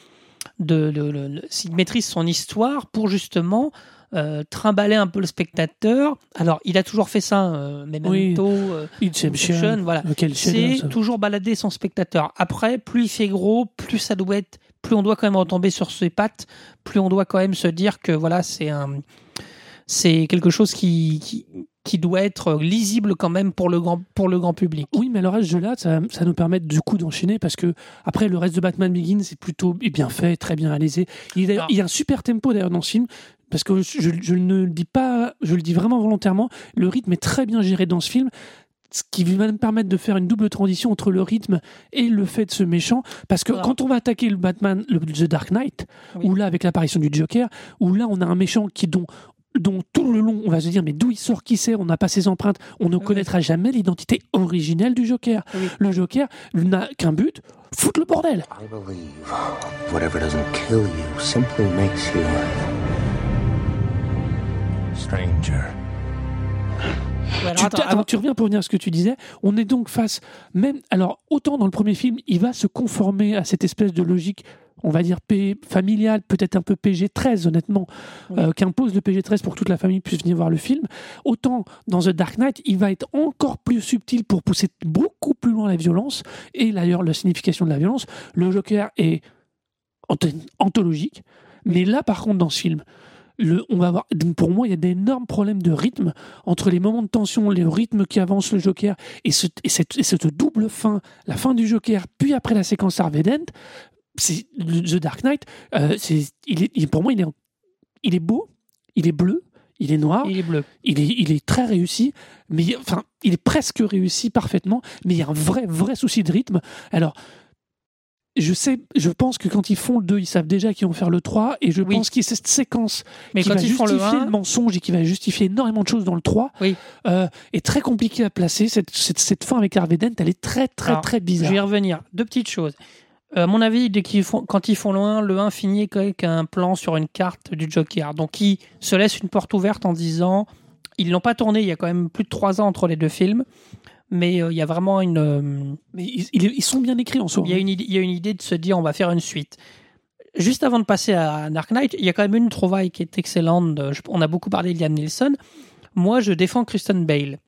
de, de- de- de- il maîtrise son histoire pour justement euh, trimballer un peu le spectateur. Alors, il a toujours fait ça, euh, Memento, euh, Inception. Voilà. C'est toujours balader son spectateur. Après, plus il fait gros, plus ça doit être, plus on doit quand même retomber sur ses pattes, plus on doit quand même se dire que voilà, c'est un, c'est quelque chose qui, qui, qui doit être lisible quand même pour le grand, pour le grand public. Oui, mais alors à ce jeu-là, ça, ça nous permet du coup d'enchaîner parce que après le reste de Batman Begins c'est plutôt bien fait, très bien réalisé. Il, Alors- il y a un super tempo d'ailleurs dans ce film parce que je, je ne le dis pas, je le dis vraiment volontairement. Le rythme est très bien géré dans ce film. Ce qui va me permettre de faire une double transition entre le rythme et le fait de ce méchant. Parce que Alors- quand on va attaquer le Batman, le The Dark Knight, Oui. où là, avec l'apparition du Joker, où là, on a un méchant qui, dont, dont tout le long, on va se dire, mais d'où il sort, qui c'est, on n'a pas ses empreintes, on ne Oui. connaîtra jamais l'identité originelle du Joker. Oui. Le Joker n'a qu'un but, foutre le bordel. I believe whatever doesn't kill you simply makes you stranger. Ouais, alors, Tu, attends, avant- tu reviens pour revenir à ce que tu disais. On est donc face, même, alors, autant dans le premier film, il va se conformer à cette espèce de logique, on va dire, P, familiale, peut-être un peu PG-13, honnêtement, Oui. euh, qu'impose le PG-13 pour que toute la famille puisse venir voir le film. Autant dans The Dark Knight, il va être encore plus subtil pour pousser beaucoup plus loin la violence, et d'ailleurs, la signification de la violence. Le Joker est anth- anthologique, mais là, par contre, dans ce film, le, on va pour moi, il y a d'énormes problèmes de rythme entre les moments de tension, le rythme qui avance le Joker et, ce- et cette, et cette double fin, la fin du Joker, puis après la séquence Harvey Dent. C'est The Dark Knight. euh, c'est, il est, il- pour moi, il est, en- il est beau, il est bleu, il est noir, il est bleu. il est, il est très réussi, mais enfin, il est presque réussi parfaitement, mais il y a un vrai, vrai souci de rythme. Alors, je sais, je pense que quand ils font le 2, ils savent déjà qu'ils vont faire le 3, et je Oui. pense a cette séquence Mais qui quand va ils justifier le le, 1, mensonge et qui va justifier énormément de choses dans le 3, Oui. euh, est très compliqué à placer. Cette, cette, cette fin avec Harvey Dent, elle est très, très, Alors, très je bizarre. vais y revenir. Deux petites choses. Euh, à mon avis, dès qu'ils font, quand ils font le 1, le 1 finit avec un plan sur une carte du Joker. Donc, ils se laissent une porte ouverte en disant ils l'ont pas tourné, il y a quand même plus de trois ans entre les deux films, mais euh, il y a vraiment une, euh, Mais ils, ils- ils sont bien écrits en soi. il y, a une idée, il y a une idée de se dire on va faire une suite. Juste avant de passer à Dark Knight, il y a quand même une trouvaille qui est excellente. de- je- On a beaucoup parlé de Liam Neeson. Moi, je défends Kristen Bale.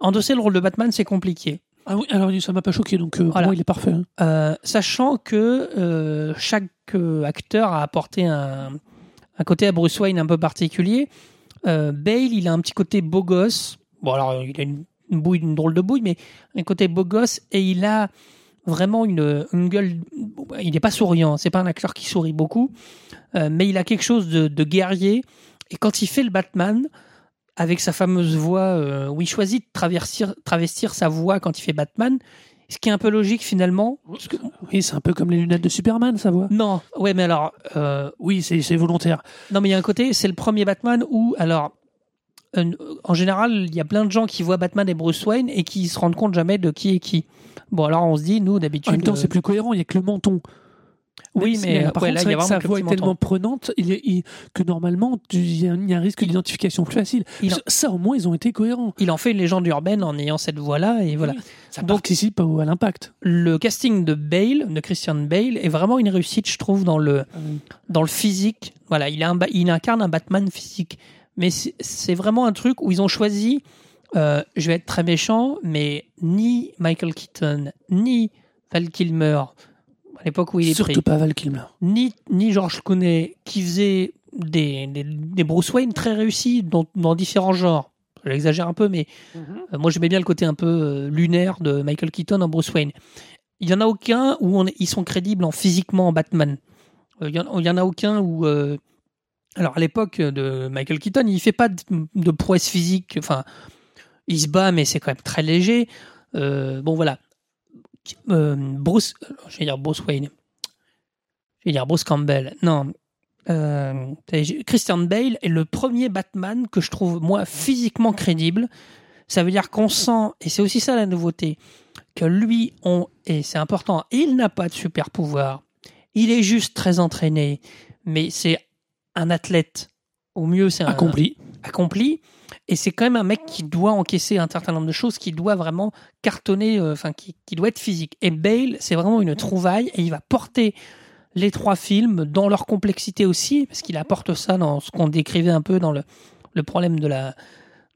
Endosser le rôle de Batman, c'est compliqué. Ah oui, alors ça m'a pas choqué, donc euh, Voilà. moi il est parfait. hein. Euh, sachant que euh, chaque acteur a apporté un, un côté à Bruce Wayne un peu particulier. Bale, il a un petit côté beau gosse. Bon, alors il a une, une bouille, une drôle de bouille, mais un côté beau gosse et il a vraiment une, une gueule. Il n'est pas souriant, c'est pas un acteur qui sourit beaucoup, mais il a quelque chose de, de guerrier. Et quand il fait le Batman, avec sa fameuse voix, euh, où il choisit de travestir, travestir sa voix quand il fait Batman, ce qui est un peu logique finalement. parce que- Oui, c'est un peu comme les lunettes de Superman, ça voit. non, ouais, mais alors, euh, Oui, c'est volontaire. non, mais il y a un côté, c'est le premier Batman où, alors, en général, il y a plein de gens qui voient Batman et Bruce Wayne et qui se rendent compte jamais de qui est qui. Bon, alors on se dit, nous, d'habitude. En même temps, euh, c'est plus cohérent, il y a que le menton. Oui, mais, par ouais, contre, là, c'est il y a vrai que vraiment sa voix est tellement prenante il est- il- que normalement, il y, a un- il y a un risque d'identification plus facile. Il en- Ça, au moins, ils ont été cohérents. Il en fait une légende urbaine en ayant cette voix-là, et voilà. Oui, Ça Donc- participe au- à l'impact. Le casting de Bale, de Christian Bale, est vraiment une réussite, je trouve, dans le, dans le physique. Voilà, il, a un, ba- il incarne un Batman physique. Mais c'est- c'est vraiment un truc où ils ont choisi, euh, je vais être très méchant, mais ni Michael Keaton, ni Val Kilmer, à l'époque où il est Surtout pris, pas Val Kilmer. ni, ni George Clooney, qui faisait des, des, des Bruce Wayne très réussis dans, dans différents genres. J'exagère un peu, mais euh, moi j'aimais bien le côté un peu euh, lunaire de Michael Keaton en Bruce Wayne. Il y en a aucun où on est- ils sont crédibles en physiquement en Batman. Euh, Il y, en, a aucun où. euh, alors à l'époque de Michael Keaton, il fait pas de, de prouesse physique. Enfin, il se bat, mais c'est quand même très léger. Euh, bon voilà. Euh, Bruce, je vais dire Bruce Wayne. Je vais dire Bruce Campbell. Non. Euh, Christian Bale est le premier Batman que je trouve moi physiquement crédible. Ça veut dire qu'on sent, et c'est aussi ça la nouveauté, que lui, on, et c'est important, il n'a pas de super pouvoir. Il est juste très entraîné, mais c'est un athlète. Au mieux, c'est un Accompli. accompli. Et c'est quand même un mec qui doit encaisser un certain nombre de choses, qui doit vraiment cartonner, euh, enfin, qui, qui doit être physique. Et Bale, c'est vraiment une trouvaille, et il va porter les trois films dans leur complexité aussi, parce qu'il apporte ça dans ce qu'on décrivait un peu dans le, le problème de la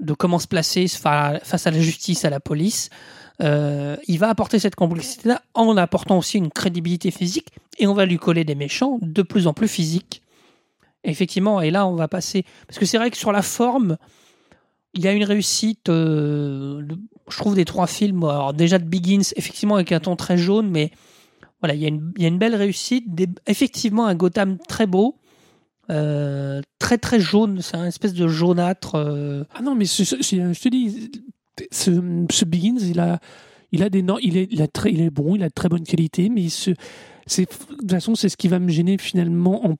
de comment se placer fa- face à la justice, à la police. Euh, il va apporter cette complexité-là en apportant aussi une crédibilité physique, et on va lui coller des méchants de plus en plus physiques. Effectivement, et là on va passer parce que c'est vrai que sur la forme, il a une réussite. euh, je trouve des trois films. Alors déjà de Begins, effectivement avec un ton très jaune, mais voilà, il y a une, belle réussite. Effectivement un Gotham très beau, euh, très très jaune. C'est un espèce de jaunâtre. euh, Ah non, mais ce- je te dis, ce, Begins, il a, il a des no- il est, très, il est bon, il a de très bonne qualité, mais de toute façon, c'est ce qui va me gêner finalement en,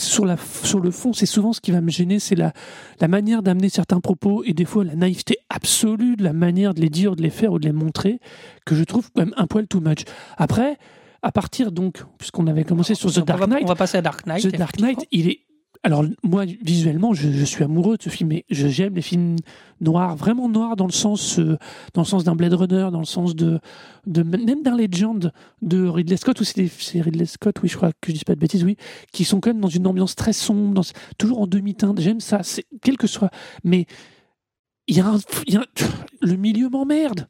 sur la, sur le fond, c'est souvent ce qui va me gêner, c'est la, la manière d'amener certains propos et des fois la naïveté absolue de la manière de les dire, de les faire ou de les montrer, que je trouve quand même un poil too much. Après, à partir donc, puisqu'on avait commencé sur The Dark Knight, On va passer à Dark Knight. The Dark Knight, il est. Alors, moi, visuellement, je, suis amoureux de ce film, mais je- j'aime les films noirs, vraiment noirs dans le sens, euh, dans le sens d'un Blade Runner, dans le sens de, de même d'un Legend de Ridley Scott, ou c'est Ridley Scott, oui, je crois que je dis pas de bêtises, oui, qui sont quand même dans une ambiance très sombre, dans, toujours en demi-teinte. J'aime ça, quel que soit. Mais il y y a le milieu m'emmerde.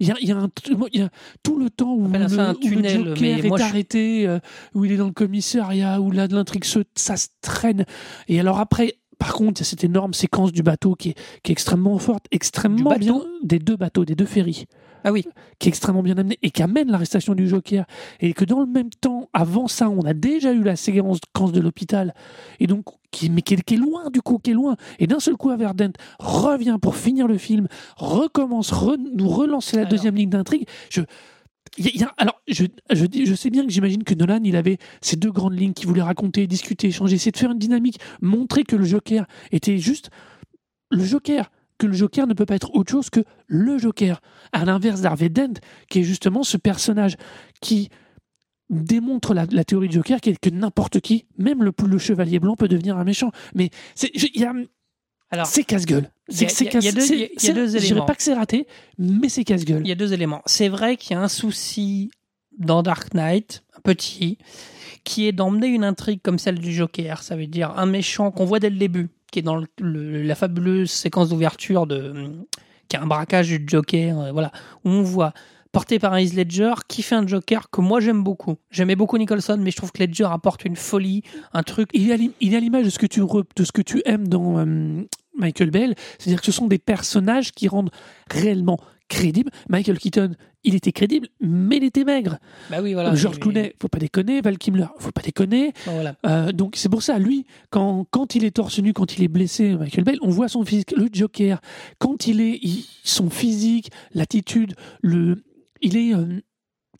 Il y a, il y a un, il y a tout le temps où, appelle le, ça un où le tunnel, Joker mais est je- arrêté, euh, où il est dans le commissariat, où là de l'intrigue se, ça se traîne. Et alors après, par contre, il y a cette énorme séquence du bateau qui est, qui est extrêmement forte, extrêmement bien, des deux bateaux, des deux ferries Ah oui. qui est extrêmement bien amené et qui amène l'arrestation du Joker. Et que dans le même temps, avant ça, on a déjà eu la séquence de l'hôpital. Et donc, qui, mais qui est, qui est loin, du coup, qui est loin. Et d'un seul coup, Averdent revient pour finir le film, recommence, re- nous relancer la Alors. deuxième ligne d'intrigue. Je. y a- il y a- alors, je, je, je sais bien que j'imagine que Nolan, il avait ces deux grandes lignes qu'il voulait raconter, discuter, échanger, essayer de faire une dynamique, montrer que le Joker était juste le Joker, que le Joker ne peut pas être autre chose que le Joker. À l'inverse d'Harvey Dent, qui est justement ce personnage qui démontre la, la théorie du Joker, qui est que n'importe qui, même le, le chevalier blanc, peut devenir un méchant. Mais c'est je- il y a- Alors, c'est casse-gueule. C'est il y a- casse- deux- il y a- Je dirais pas que c'est raté, mais c'est casse-gueule. il y a deux éléments. C'est vrai qu'il y a un souci dans Dark Knight, un petit, qui est d'emmener une intrigue comme celle du Joker. Ça veut dire un méchant qu'on voit dès le début, qui est dans la fabuleuse séquence d'ouverture de qui a un braquage du Joker, euh, voilà, où on voit porté par Heath Ledger qui fait un Joker que moi j'aime beaucoup. J'aimais beaucoup Nicholson, mais je trouve que Ledger apporte une folie, un truc. il est à l'image de ce que tu de ce que tu aimes dans euh, Michael Bell, c'est-à-dire que ce sont des personnages qui rendent réellement crédibles. Michael Keaton, il était crédible, mais il était maigre. Bah oui, voilà. Clooney, faut pas déconner. Val Kilmer, faut pas déconner. bon, voilà. Euh, donc c'est pour ça, lui, quand, quand il est torse nu, quand il est blessé, Michael Bell, on voit son physique. Le Joker, quand il est, il- son physique, l'attitude, le, il est, euh,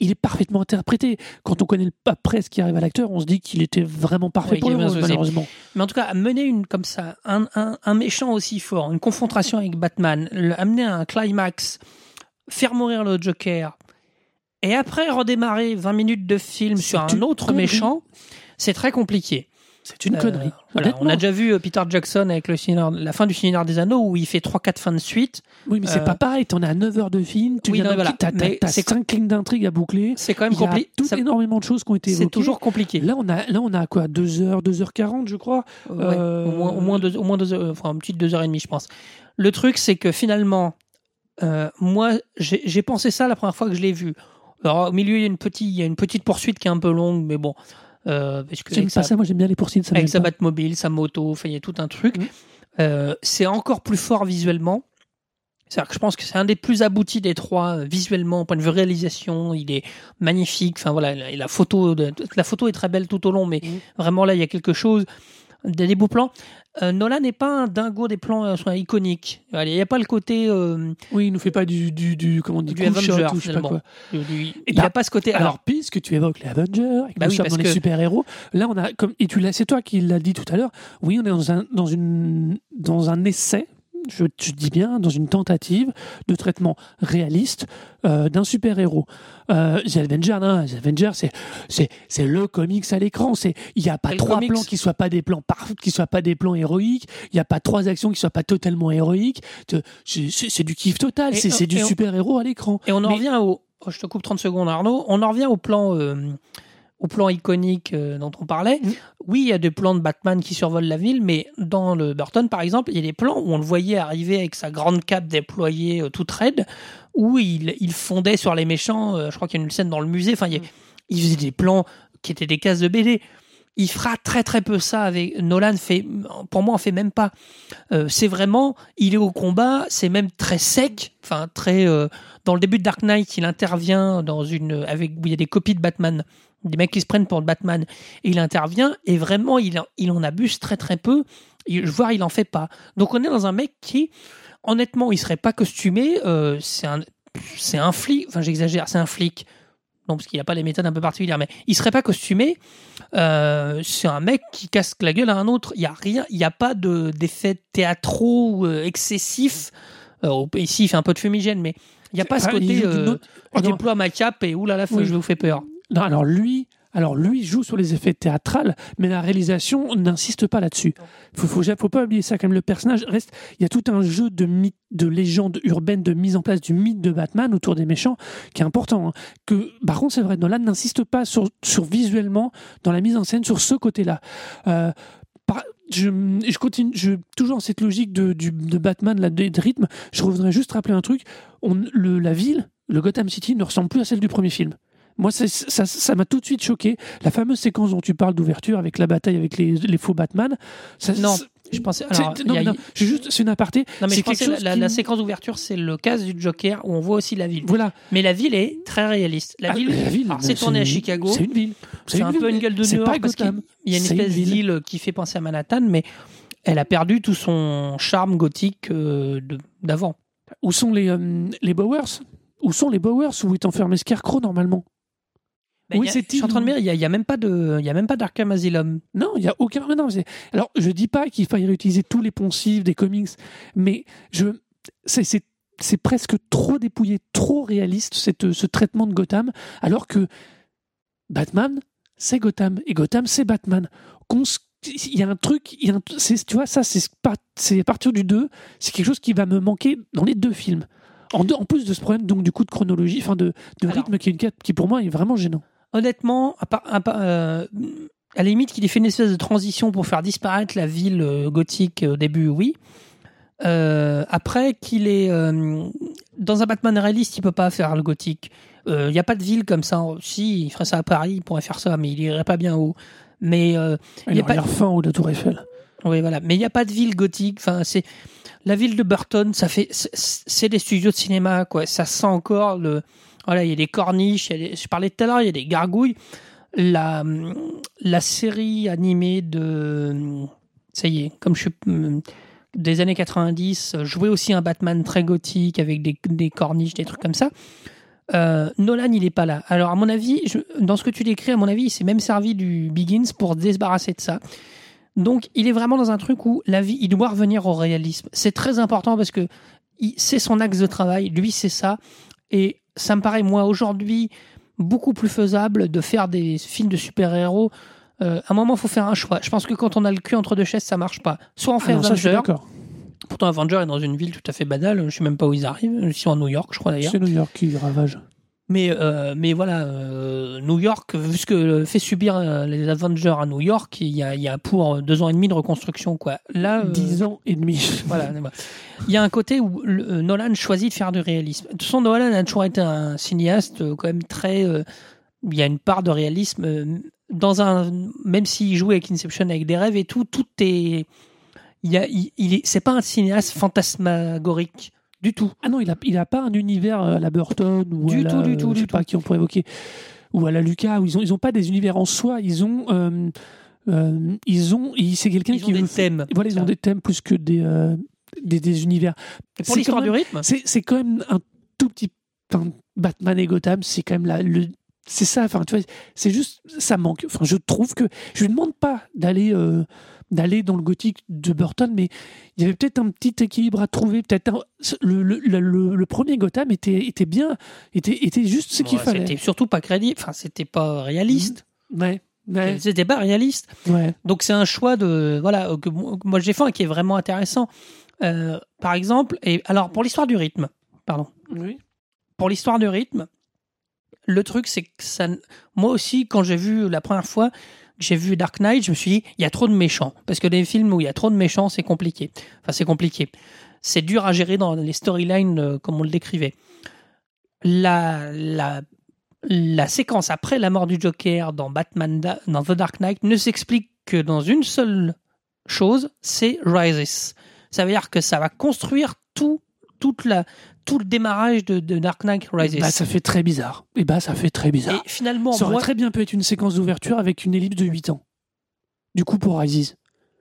il est parfaitement interprété. Quand on connaît le après ce qui arrive à l'acteur, on se dit qu'il était vraiment parfait pour le rôle, malheureusement. Mais en tout cas, mener une comme ça, un, un, un méchant aussi fort, une confrontation avec Batman, le- amener un climax, faire mourir le Joker, et après redémarrer 20 minutes de film C'est sur un autre connerie. méchant, c'est très compliqué. C'est une Euh, connerie. voilà, on a déjà vu euh, Peter Jackson avec le la fin du Seigneur des Anneaux où il fait 3-4 fins de suite. Oui, mais c'est euh, pas pareil. T'en as 9 heures de film, tu Oui, viens voilà. t'as, t'as- Mais t'as c'est- 5 lignes d'intrigue à boucler. C'est quand même Il y a compliqué. tout Ça- énormément de choses qui ont été C'est évoquées. toujours compliqué. Là, on a, là, on a quoi 2 heures, 2h40, je crois. Ouais, Euh, au, moins, au moins deux, au moins deux heures, enfin une petite deux heures et demie, je pense. Le truc, c'est que finalement, euh, moi, j'ai pensé ça la première fois que je l'ai vu. Alors, au milieu, il y a une petite, il y a une petite poursuite qui est un peu longue, mais bon. Euh, J'aime pas ça, moi j'aime bien les poursuites. Ça avec sa. Batmobile, sa moto, il y a tout un truc. Mhm. Euh, c'est encore plus fort visuellement. C'est-à-dire que je pense que c'est un des plus aboutis des trois euh, visuellement, au point de vue réalisation. Il est magnifique. Enfin voilà, la, la photo, de- la photo est très belle tout au long, mais Mhm. vraiment là, il y a quelque chose. Des, beaux plans. Euh, Nolan n'est pas un dingo des plans euh, soit iconiques. Il n'y a pas le côté euh, Oui, il nous fait pas du, du, du comment on dit, Du Avenger, ou je sais pas quoi. du- il n'y bah, a pas ce côté. Alors, Alors, puisque tu évoques les Avengers, et que Bah nous oui, sommes dans les que- super-héros, là on a, comme, et tu l'as, c'est toi qui l'as dit tout à l'heure, oui, on est dans un, dans une, dans un essai, je, je dis bien, dans une tentative de traitement réaliste euh, d'un super-héros. Euh, The Avenger, non, The Avenger, c'est, c'est, c'est le comics à l'écran. C'est, il n'y a pas trois comics. plans qui soient pas des plans parfaits, qui soient pas des plans héroïques. Il n'y a pas trois actions qui soient pas totalement héroïques. C'est, du kiff total. C'est, c'est du super-héros à l'écran. Et on en revient au. oh, je te coupe 30 secondes, Arnaud. On en revient au plan, euh, au plan iconique euh, dont on parlait. Mm. Oui, il y a des plans de Batman qui survolent la ville, mais dans le Burton, par exemple, il y a des plans où on le voyait arriver avec sa grande cape déployée euh, toute raide, où il, il fondait sur les méchants. Euh, je crois qu'il y a une scène dans le musée. Enfin, il, y a- Mm. il faisait des plans qui étaient des cases de BD. Il fera très très peu ça avec Nolan. Fait, pour moi, on fait même pas. Euh, c'est vraiment, il est au combat, c'est même très sec, enfin très. dans le début de Dark Knight, il intervient dans une avec où il y a des copies de Batman, des mecs qui se prennent pour le Batman, et il intervient et vraiment il en, il en abuse très très peu. Voire il en fait pas. Donc on est dans un mec qui, honnêtement, il serait pas costumé. euh, c'est un c'est un flic. Enfin j'exagère, c'est un flic. Non, parce qu'il n'a pas les méthodes un peu particulières, mais il serait pas costumé. Euh, c'est un mec qui casse la gueule à un autre. Il y a rien, il n'y a pas de d'effets théâtraux euh, excessifs. Euh, ici, il fait un peu de fumigène, mais il n'y a pas ce Ah, il côté. euh, je déploie ma cape et oulala, Oui. je vous fais peur. Alors lui, alors lui joue sur les effets théâtrales, mais la réalisation n'insiste pas là-dessus. Faut, faut, faut pas oublier ça quand même. Le personnage reste. Il y a tout un jeu de mythe, de légende urbaine, de mise en place du mythe de Batman autour des méchants qui est important. hein. Que par contre, c'est vrai, Nolan n'insiste pas sur, sur visuellement dans la mise en scène sur ce côté-là. Euh, je, continue, je, toujours cette logique de, du, de Batman, là, de, rythme, je voudrais juste rappeler un truc. La ville, le Gotham City, ne ressemble plus à celle du premier film. Moi, ça m'a tout de suite choqué. La fameuse séquence dont tu parles d'ouverture avec la bataille avec les, les faux Batman. Ça, Non, Je pensais. alors, non, a- non, juste, c'est une aparté. non, mais je quelque chose la, la- qui- la séquence d'ouverture, c'est le cas du Joker où on voit aussi la ville. Voilà. Mais la ville est très réaliste. La Ah, ville, ville, c'est tourné à Chicago. C'est une ville. C'est un une peu ville. une gueule de C'est New pas York parce qu'il y a une espèce ville. d'île qui fait penser à Manhattan, mais elle a perdu tout son charme gothique euh, d'avant. Où sont les, euh, les Bowers? Où sont les Bowers? Où est enfermé Scarecrow normalement? Ben, Oui, c'est je suis en train de me dire, il y a, même pas de, il y a même pas d'Arkham Asylum. Non, il y a aucun. mais non, Alors, je dis pas qu'il faille réutiliser tous les poncifs des comics, mais je, c'est, presque trop dépouillé, trop réaliste cette, ce traitement de Gotham, alors que Batman, c'est Gotham et Gotham, c'est Batman. Il y a un truc, il y a un- tu vois, ça, c'est, à partir du 2, c'est quelque chose qui va me manquer dans les deux films. En, plus de ce problème, donc, du coup, de chronologie, enfin, de, de Alors- rythme qui, est une, quête qui, pour moi, est vraiment gênant. Honnêtement, à, part- à part- euh, à la limite qu'il ait fait une espèce de transition pour faire disparaître la ville euh, gothique au début, oui. Euh, après qu'il est euh, dans un Batman réaliste, il peut pas faire le gothique. Euh, Il n'y a pas de ville comme ça. Si, il ferait ça à Paris, il pourrait faire ça, mais il irait pas bien haut. Mais euh, Il y a pas- fin haut de Tour Eiffel. Oui, voilà. Mais il n'y a pas de ville gothique. Enfin, c'est la ville de Burton. Ça fait, c'est- c'est des studios de cinéma, quoi. Ça sent encore le. Voilà, il y a des corniches. Je parlais tout à l'heure, il y a des gargouilles. La la série animée de. Ça y est, comme je suis des années 90, jouait aussi un Batman très gothique avec des, des corniches, des trucs comme ça. Euh, Nolan, il est pas là. Alors, à mon avis, dans ce que tu décris, à mon avis, il s'est même servi du Begins pour se débarrasser de ça. Donc, il est vraiment dans un truc où la vie, il doit revenir au réalisme. C'est très important parce que c'est son axe de travail. Lui, c'est ça. Et ça me paraît, moi, aujourd'hui, beaucoup plus faisable de faire des films de super-héros. Euh, à un moment, il faut faire un choix. Je pense que quand on a le cul entre deux chaises, ça marche pas. Soit on fait Ah non, ça, je suis Avenger. d'accord. Pourtant, Avenger est dans une ville tout à fait banale. Je sais même pas où ils arrivent. Ils sont à New York, je crois d'ailleurs. C'est New York qui ravage. Mais, euh, mais voilà, euh, New York, vu ce que fait subir euh, les Avengers à New York, il y a, il y a pour deux ans et demi de reconstruction. Quoi. Là, Dix ans et demi. voilà, il y a un côté où le- Nolan choisit de faire du réalisme. De toute façon, Nolan a toujours été un cinéaste quand même très. il y a une part de réalisme dans un. Même s'il joue avec Inception, avec des rêves et tout, tout est. Il y a, il, il est, c'est pas un cinéaste fantasmagorique du tout. Ah non, il a, il a pas un univers euh, à la Burton ou Du à la, tout, du tout, je du sais pas tout. qui on pourrait évoquer ou à la Lucas où ils ont ils ont pas des univers en soi, ils ont euh, euh, ils ont c'est quelqu'un Ils ont qui des veut- thèmes. Voilà, ils ont des thèmes plus que des euh, des, des univers. Et pour C'est l'histoire quand du même- rythme, C'est c'est quand même un tout petit enfin, Batman et Gotham, c'est quand même la, le c'est ça. Enfin, tu vois, c'est juste, ça manque. Enfin, je trouve que je lui demande pas d'aller euh, d'aller dans le gothique de Burton, mais il y avait peut-être un petit équilibre à trouver. Peut-être un- le, le, le- le premier Gotham était était bien, était était juste ce qu'il Ouais, fallait. C'était surtout pas crédible. Enfin, c'était pas réaliste. Ouais, ouais, C'était pas réaliste. ouais. Donc c'est un choix de voilà que mo- que moi défends et qui est vraiment intéressant. Euh, par exemple, et alors pour l'histoire du rythme, pardon. Oui. Pour l'histoire du rythme, le truc c'est que ça, moi aussi quand j'ai vu la première fois, j'ai vu Dark Knight, je me suis dit il y a trop de méchants parce que les films où il y a trop de méchants c'est compliqué. Enfin c'est compliqué. C'est dur à gérer dans les storylines euh, comme on le décrivait. La la séquence après la mort du Joker dans Batman Da- dans The Dark Knight ne s'explique que dans une seule chose, c'est Rises. Ça veut dire que ça va construire tout, toute la, tout le démarrage de, de Dark Knight Rises. Bah, ça fait très bizarre. Et bah, ça fait très bizarre. Et finalement, ça aurait moi, très bien pu être une séquence d'ouverture avec une ellipse de 8 ans. Du coup, pour Rises.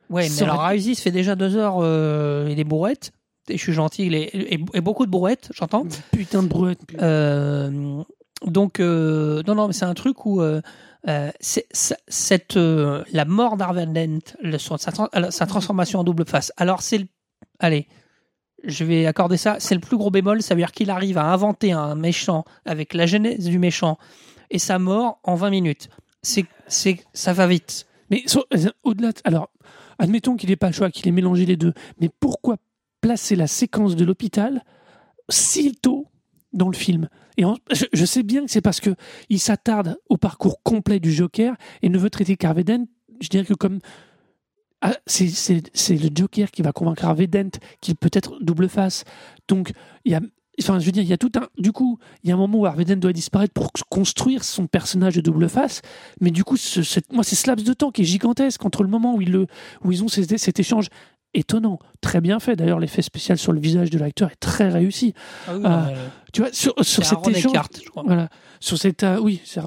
ouais, mais aurait- alors Rises fait déjà deux heures euh, et des brouettes. Et je suis gentil, et, et- et beaucoup de brouettes, j'entends. Putain de brouette. Euh, donc, euh, non, non, mais c'est un truc où euh, cette, la mort d'Harvey Dent, le- son- sa, sa transformation en double face. Alors, c'est le. Allez, je vais accorder ça. C'est le plus gros bémol. Ça veut dire qu'il arrive à inventer un méchant avec la genèse du méchant et sa mort en 20 minutes. C'est, c'est, ça va vite. Mais au-delà, de- alors, admettons qu'il n'ait pas le choix, qu'il ait mélangé les deux. Mais pourquoi placer la séquence de l'hôpital si tôt dans le film? Et je, sais bien que c'est parce que il s'attarde au parcours complet du Joker et ne veut traiter qu'Harvey Dent. Je dirais que comme ah, c'est le Joker qui va convaincre Harvey Dent qu'il peut être double face. Donc il y a Enfin, je veux dire, il y a tout un. Du coup, il y a un moment où Harvey Dent doit disparaître pour construire son personnage de double face. Mais du coup, ce, cette- moi, c'est ce laps de temps qui est gigantesque entre le moment où ils, le, où ils ont ces- cet échange étonnant, très bien fait. D'ailleurs, l'effet spécial sur le visage de l'acteur est très réussi. Ah oui, mais, Tu vois, sur, sur cet échange, Eckhart, je crois. voilà, sur cet, euh, oui, c'est.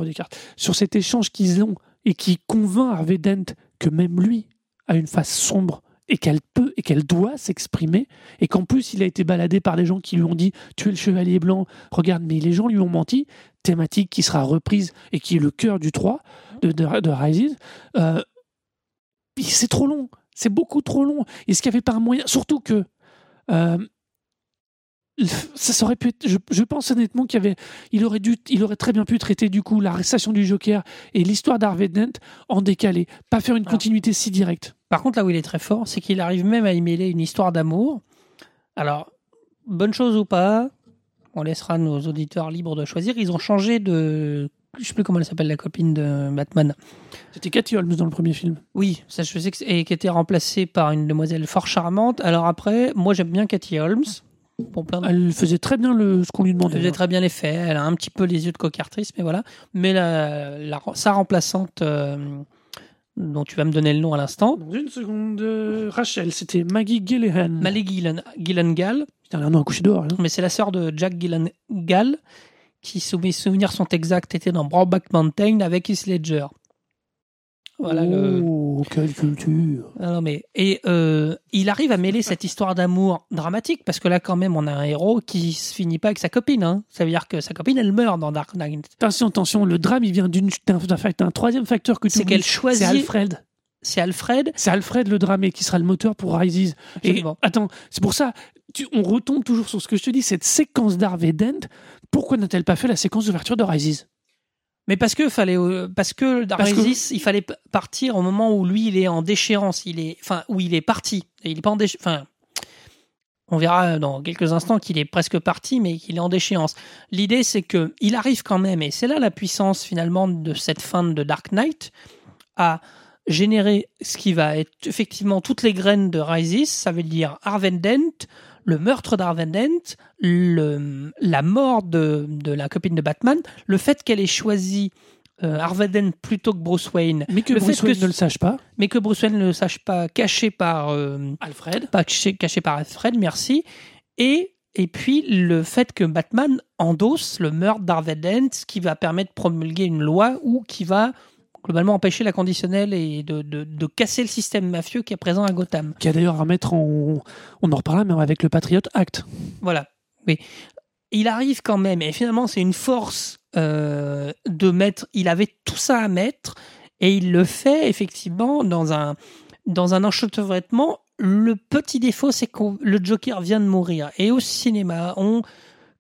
Sur cet échange qu'ils ont et qui convainc Harvey Dent que même lui a une face sombre et qu'elle peut et qu'elle doit s'exprimer et qu'en plus il a été baladé par des gens qui lui ont dit tu es le chevalier blanc. Regarde mais les gens lui ont menti thématique qui sera reprise et qui est le cœur du 3 de, de, de Rises. Euh, c'est trop long. C'est beaucoup trop long. Est-ce qu'il n'y avait pas un moyen surtout que euh, ça, aurait pu être, je, je pense honnêtement qu'il y avait, il aurait dû, il aurait très bien pu traiter du coup l'arrestation du Joker et l'histoire d'Harvey Dent en décalé, pas faire une Ah. continuité si directe. Par contre, là où il est très fort, c'est qu'il arrive même à y mêler une histoire d'amour. Alors, bonne chose ou pas, on laissera nos auditeurs libres de choisir. Ils ont changé de. Je sais plus comment elle s'appelle, la copine de Batman. C'était Cathy Holmes dans le premier film. Oui, ça je sais que et qui était remplacée par une demoiselle fort charmante. Alors après, moi j'aime bien Cathy Holmes. Pour plein de Elle faisait très bien le, ce qu'on lui Elle demandait. faisait très bien les faits. Elle a un petit peu les yeux de cocartrice, mais voilà. Mais la, la- sa remplaçante, euh, dont tu vas me donner le nom à l'instant, Dans une seconde, euh, Rachel, c'était Maggie Gillihan. Mally Gillen- Gyllenhaal, Putain, un nom à coucher dehors. hein. mais c'est la sœur de Jack Gyllenhaal, qui, sous mes souvenirs sont exacts, était dans Brokeback Mountain avec Heath Ledger. Voilà le. Oh, quelle culture. Ah non, mais et euh, il arrive à mêler cette histoire d'amour dramatique parce que là quand même on a un héros qui se finit pas avec sa copine. Hein. Ça veut dire que sa copine elle meurt dans Dark Knight. Attention, attention, le drame, il vient d'un troisième facteur que tu C'est qu'elle choisit- C'est Alfred. C'est Alfred. C'est Alfred le dramé qui sera le moteur pour Rises. Et attends, c'est pour ça, tu- on retombe toujours sur ce que je te dis, cette séquence d'Harvey Dent, pourquoi n'a-t-elle pas fait la séquence d'ouverture de Rises? Mais parce que fallait euh, parce que que- il fallait partir au moment où lui il est en déchéance, il est enfin où il est parti. Et il est pas en déchéance. Enfin, on verra dans quelques instants qu'il est presque parti, mais qu'il est en déchéance. L'idée c'est que il arrive quand même, et c'est là la puissance finalement de cette fin de Dark Knight, à générer ce qui va être effectivement toutes les graines de Rises. Ça veut dire Harvey Dent, le meurtre d'Harvey Dent, le, la mort de, de la copine de Batman, le fait qu'elle ait choisi euh, Harvey Dent plutôt que Bruce Wayne, Mais que Le Bruce fait Wayne ne le sache pas. mais que Bruce Wayne ne le sache pas, caché par euh, Alfred. pas caché, caché par Alfred, merci. Et, et puis le fait que Batman endosse le meurtre d'Harvey Dent, ce qui va permettre de promulguer une loi ou qui va globalement empêcher la conditionnelle et de, de, de casser le système mafieux qui est présent à Gotham. Qui a d'ailleurs à mettre en. On en reparlera, mais avec le Patriot Act. Voilà. Oui. Il arrive quand même, et finalement c'est une force euh, de mettre. Il avait tout ça à mettre et il le fait effectivement dans un dans un enchevêtrement. Le petit défaut, c'est que le Joker vient de mourir. Et au cinéma, on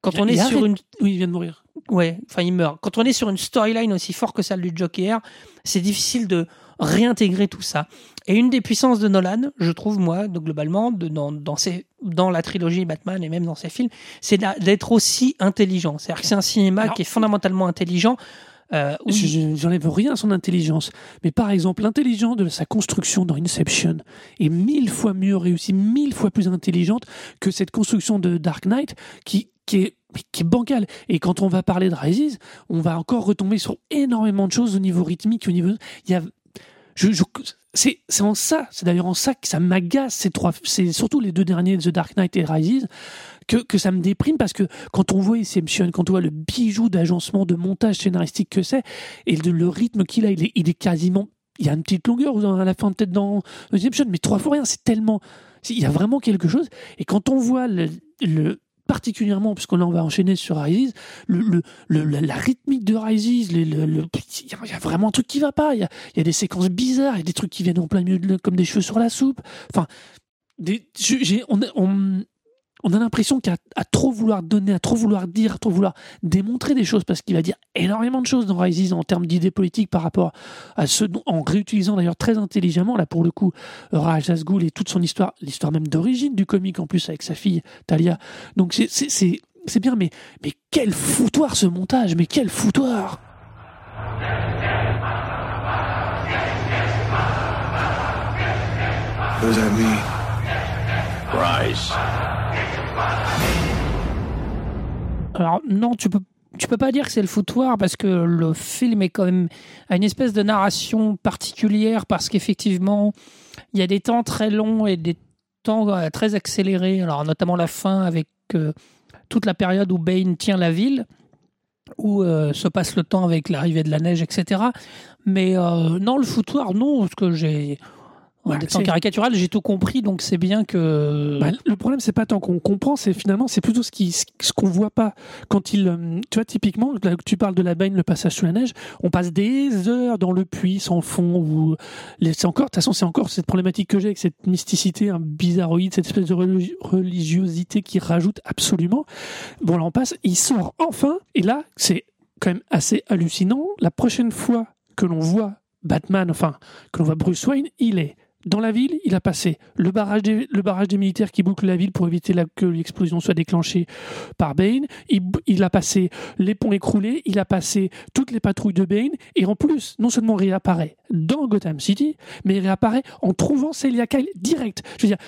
quand on est sur une Oui, il vient de mourir. Ouais, enfin il meurt. Quand on est sur une storyline aussi forte que celle du Joker, c'est difficile de réintégrer tout ça. Et une des puissances de Nolan, je trouve moi, de- globalement, de- dans, dans, ses- dans la trilogie Batman et même dans ses films, c'est d'être aussi intelligent. C'est-à-dire que c'est un cinéma Alors- qui est fondamentalement intelligent. Euh, Je- J'enlève rien à son intelligence. Mais par exemple, l'intelligence de sa construction dans Inception est mille fois mieux réussie, mille fois plus intelligente que cette construction de Dark Knight qui, qui est qui est. Et quand on va parler de Rises, on va encore retomber sur énormément de choses au niveau rythmique, au niveau. Il y a, je, je- c'est, c'est en ça, c'est d'ailleurs en ça que ça m'agace ces trois, c'est surtout les deux derniers, The Dark Knight et Rises, que, que ça me déprime parce que quand on voit Inception, quand on voit le bijou d'agencement, de montage scénaristique que c'est, et le, rythme qu'il a, il est, il est quasiment. Il y a une petite longueur à la fin, peut-être dans Inception, mais trois fois rien, c'est tellement. Il y a vraiment quelque chose. Et quand on voit le. le- particulièrement, puisqu'on on va enchaîner sur Rises, le, le, la, la rythmique de Rises, il y, a- vraiment un truc qui va pas. Il y a, y a des séquences bizarres, il y a des trucs qui viennent en plein milieu, de- comme des cheveux sur la soupe. Enfin, des, on, on, on a l'impression qu'à à trop vouloir donner, à trop vouloir dire, à trop vouloir démontrer des choses, parce qu'il va dire énormément de choses dans Rises en termes d'idées politiques par rapport à ce dont, en réutilisant d'ailleurs très intelligemment, là pour le coup, Raj Asghul et toute son histoire, l'histoire même d'origine du comique en plus avec sa fille Talia. Donc c'est- c'est c'est- c'est bien, mais, mais quel foutoir ce montage, mais quel foutoir What does that mean? Rise. Alors non, tu peux tu peux pas dire que c'est le foutoir parce que le film est quand même à une espèce de narration particulière parce qu'effectivement il y a des temps très longs et des temps euh, très accélérés. Alors notamment la fin avec euh, toute la période où Bane tient la ville, où euh, se passe le temps avec l'arrivée de la neige, etc. Mais non, le foutoir, non, parce que j'ai en étant caricatural, j'ai tout compris, donc c'est bien que Bah, le problème, c'est pas tant qu'on comprend, c'est finalement, c'est plutôt ce qui, ce qu'on voit pas. Quand il, euh, tu vois, typiquement, tu parles de la baigne, le passage sous la neige, on passe des heures dans le puits sans fond, ou c'est encore, de toute façon, c'est encore cette problématique que j'ai avec cette mysticité, un bizarroïde, cette espèce de religi- religiosité qui rajoute absolument. Bon, là, on passe, il sort enfin, et là, c'est quand même assez hallucinant. La prochaine fois que l'on voit Batman, enfin, que l'on voit Bruce Wayne, il est dans la ville, il a passé le barrage des, militaires qui boucle la ville pour éviter que l'explosion soit déclenchée par Bane. Il, il a passé les ponts écroulés, il a passé toutes les patrouilles de Bane, et en plus, non seulement réapparaît dans Gotham City, mais il réapparaît en trouvant Celia Kyle direct. Je veux dire,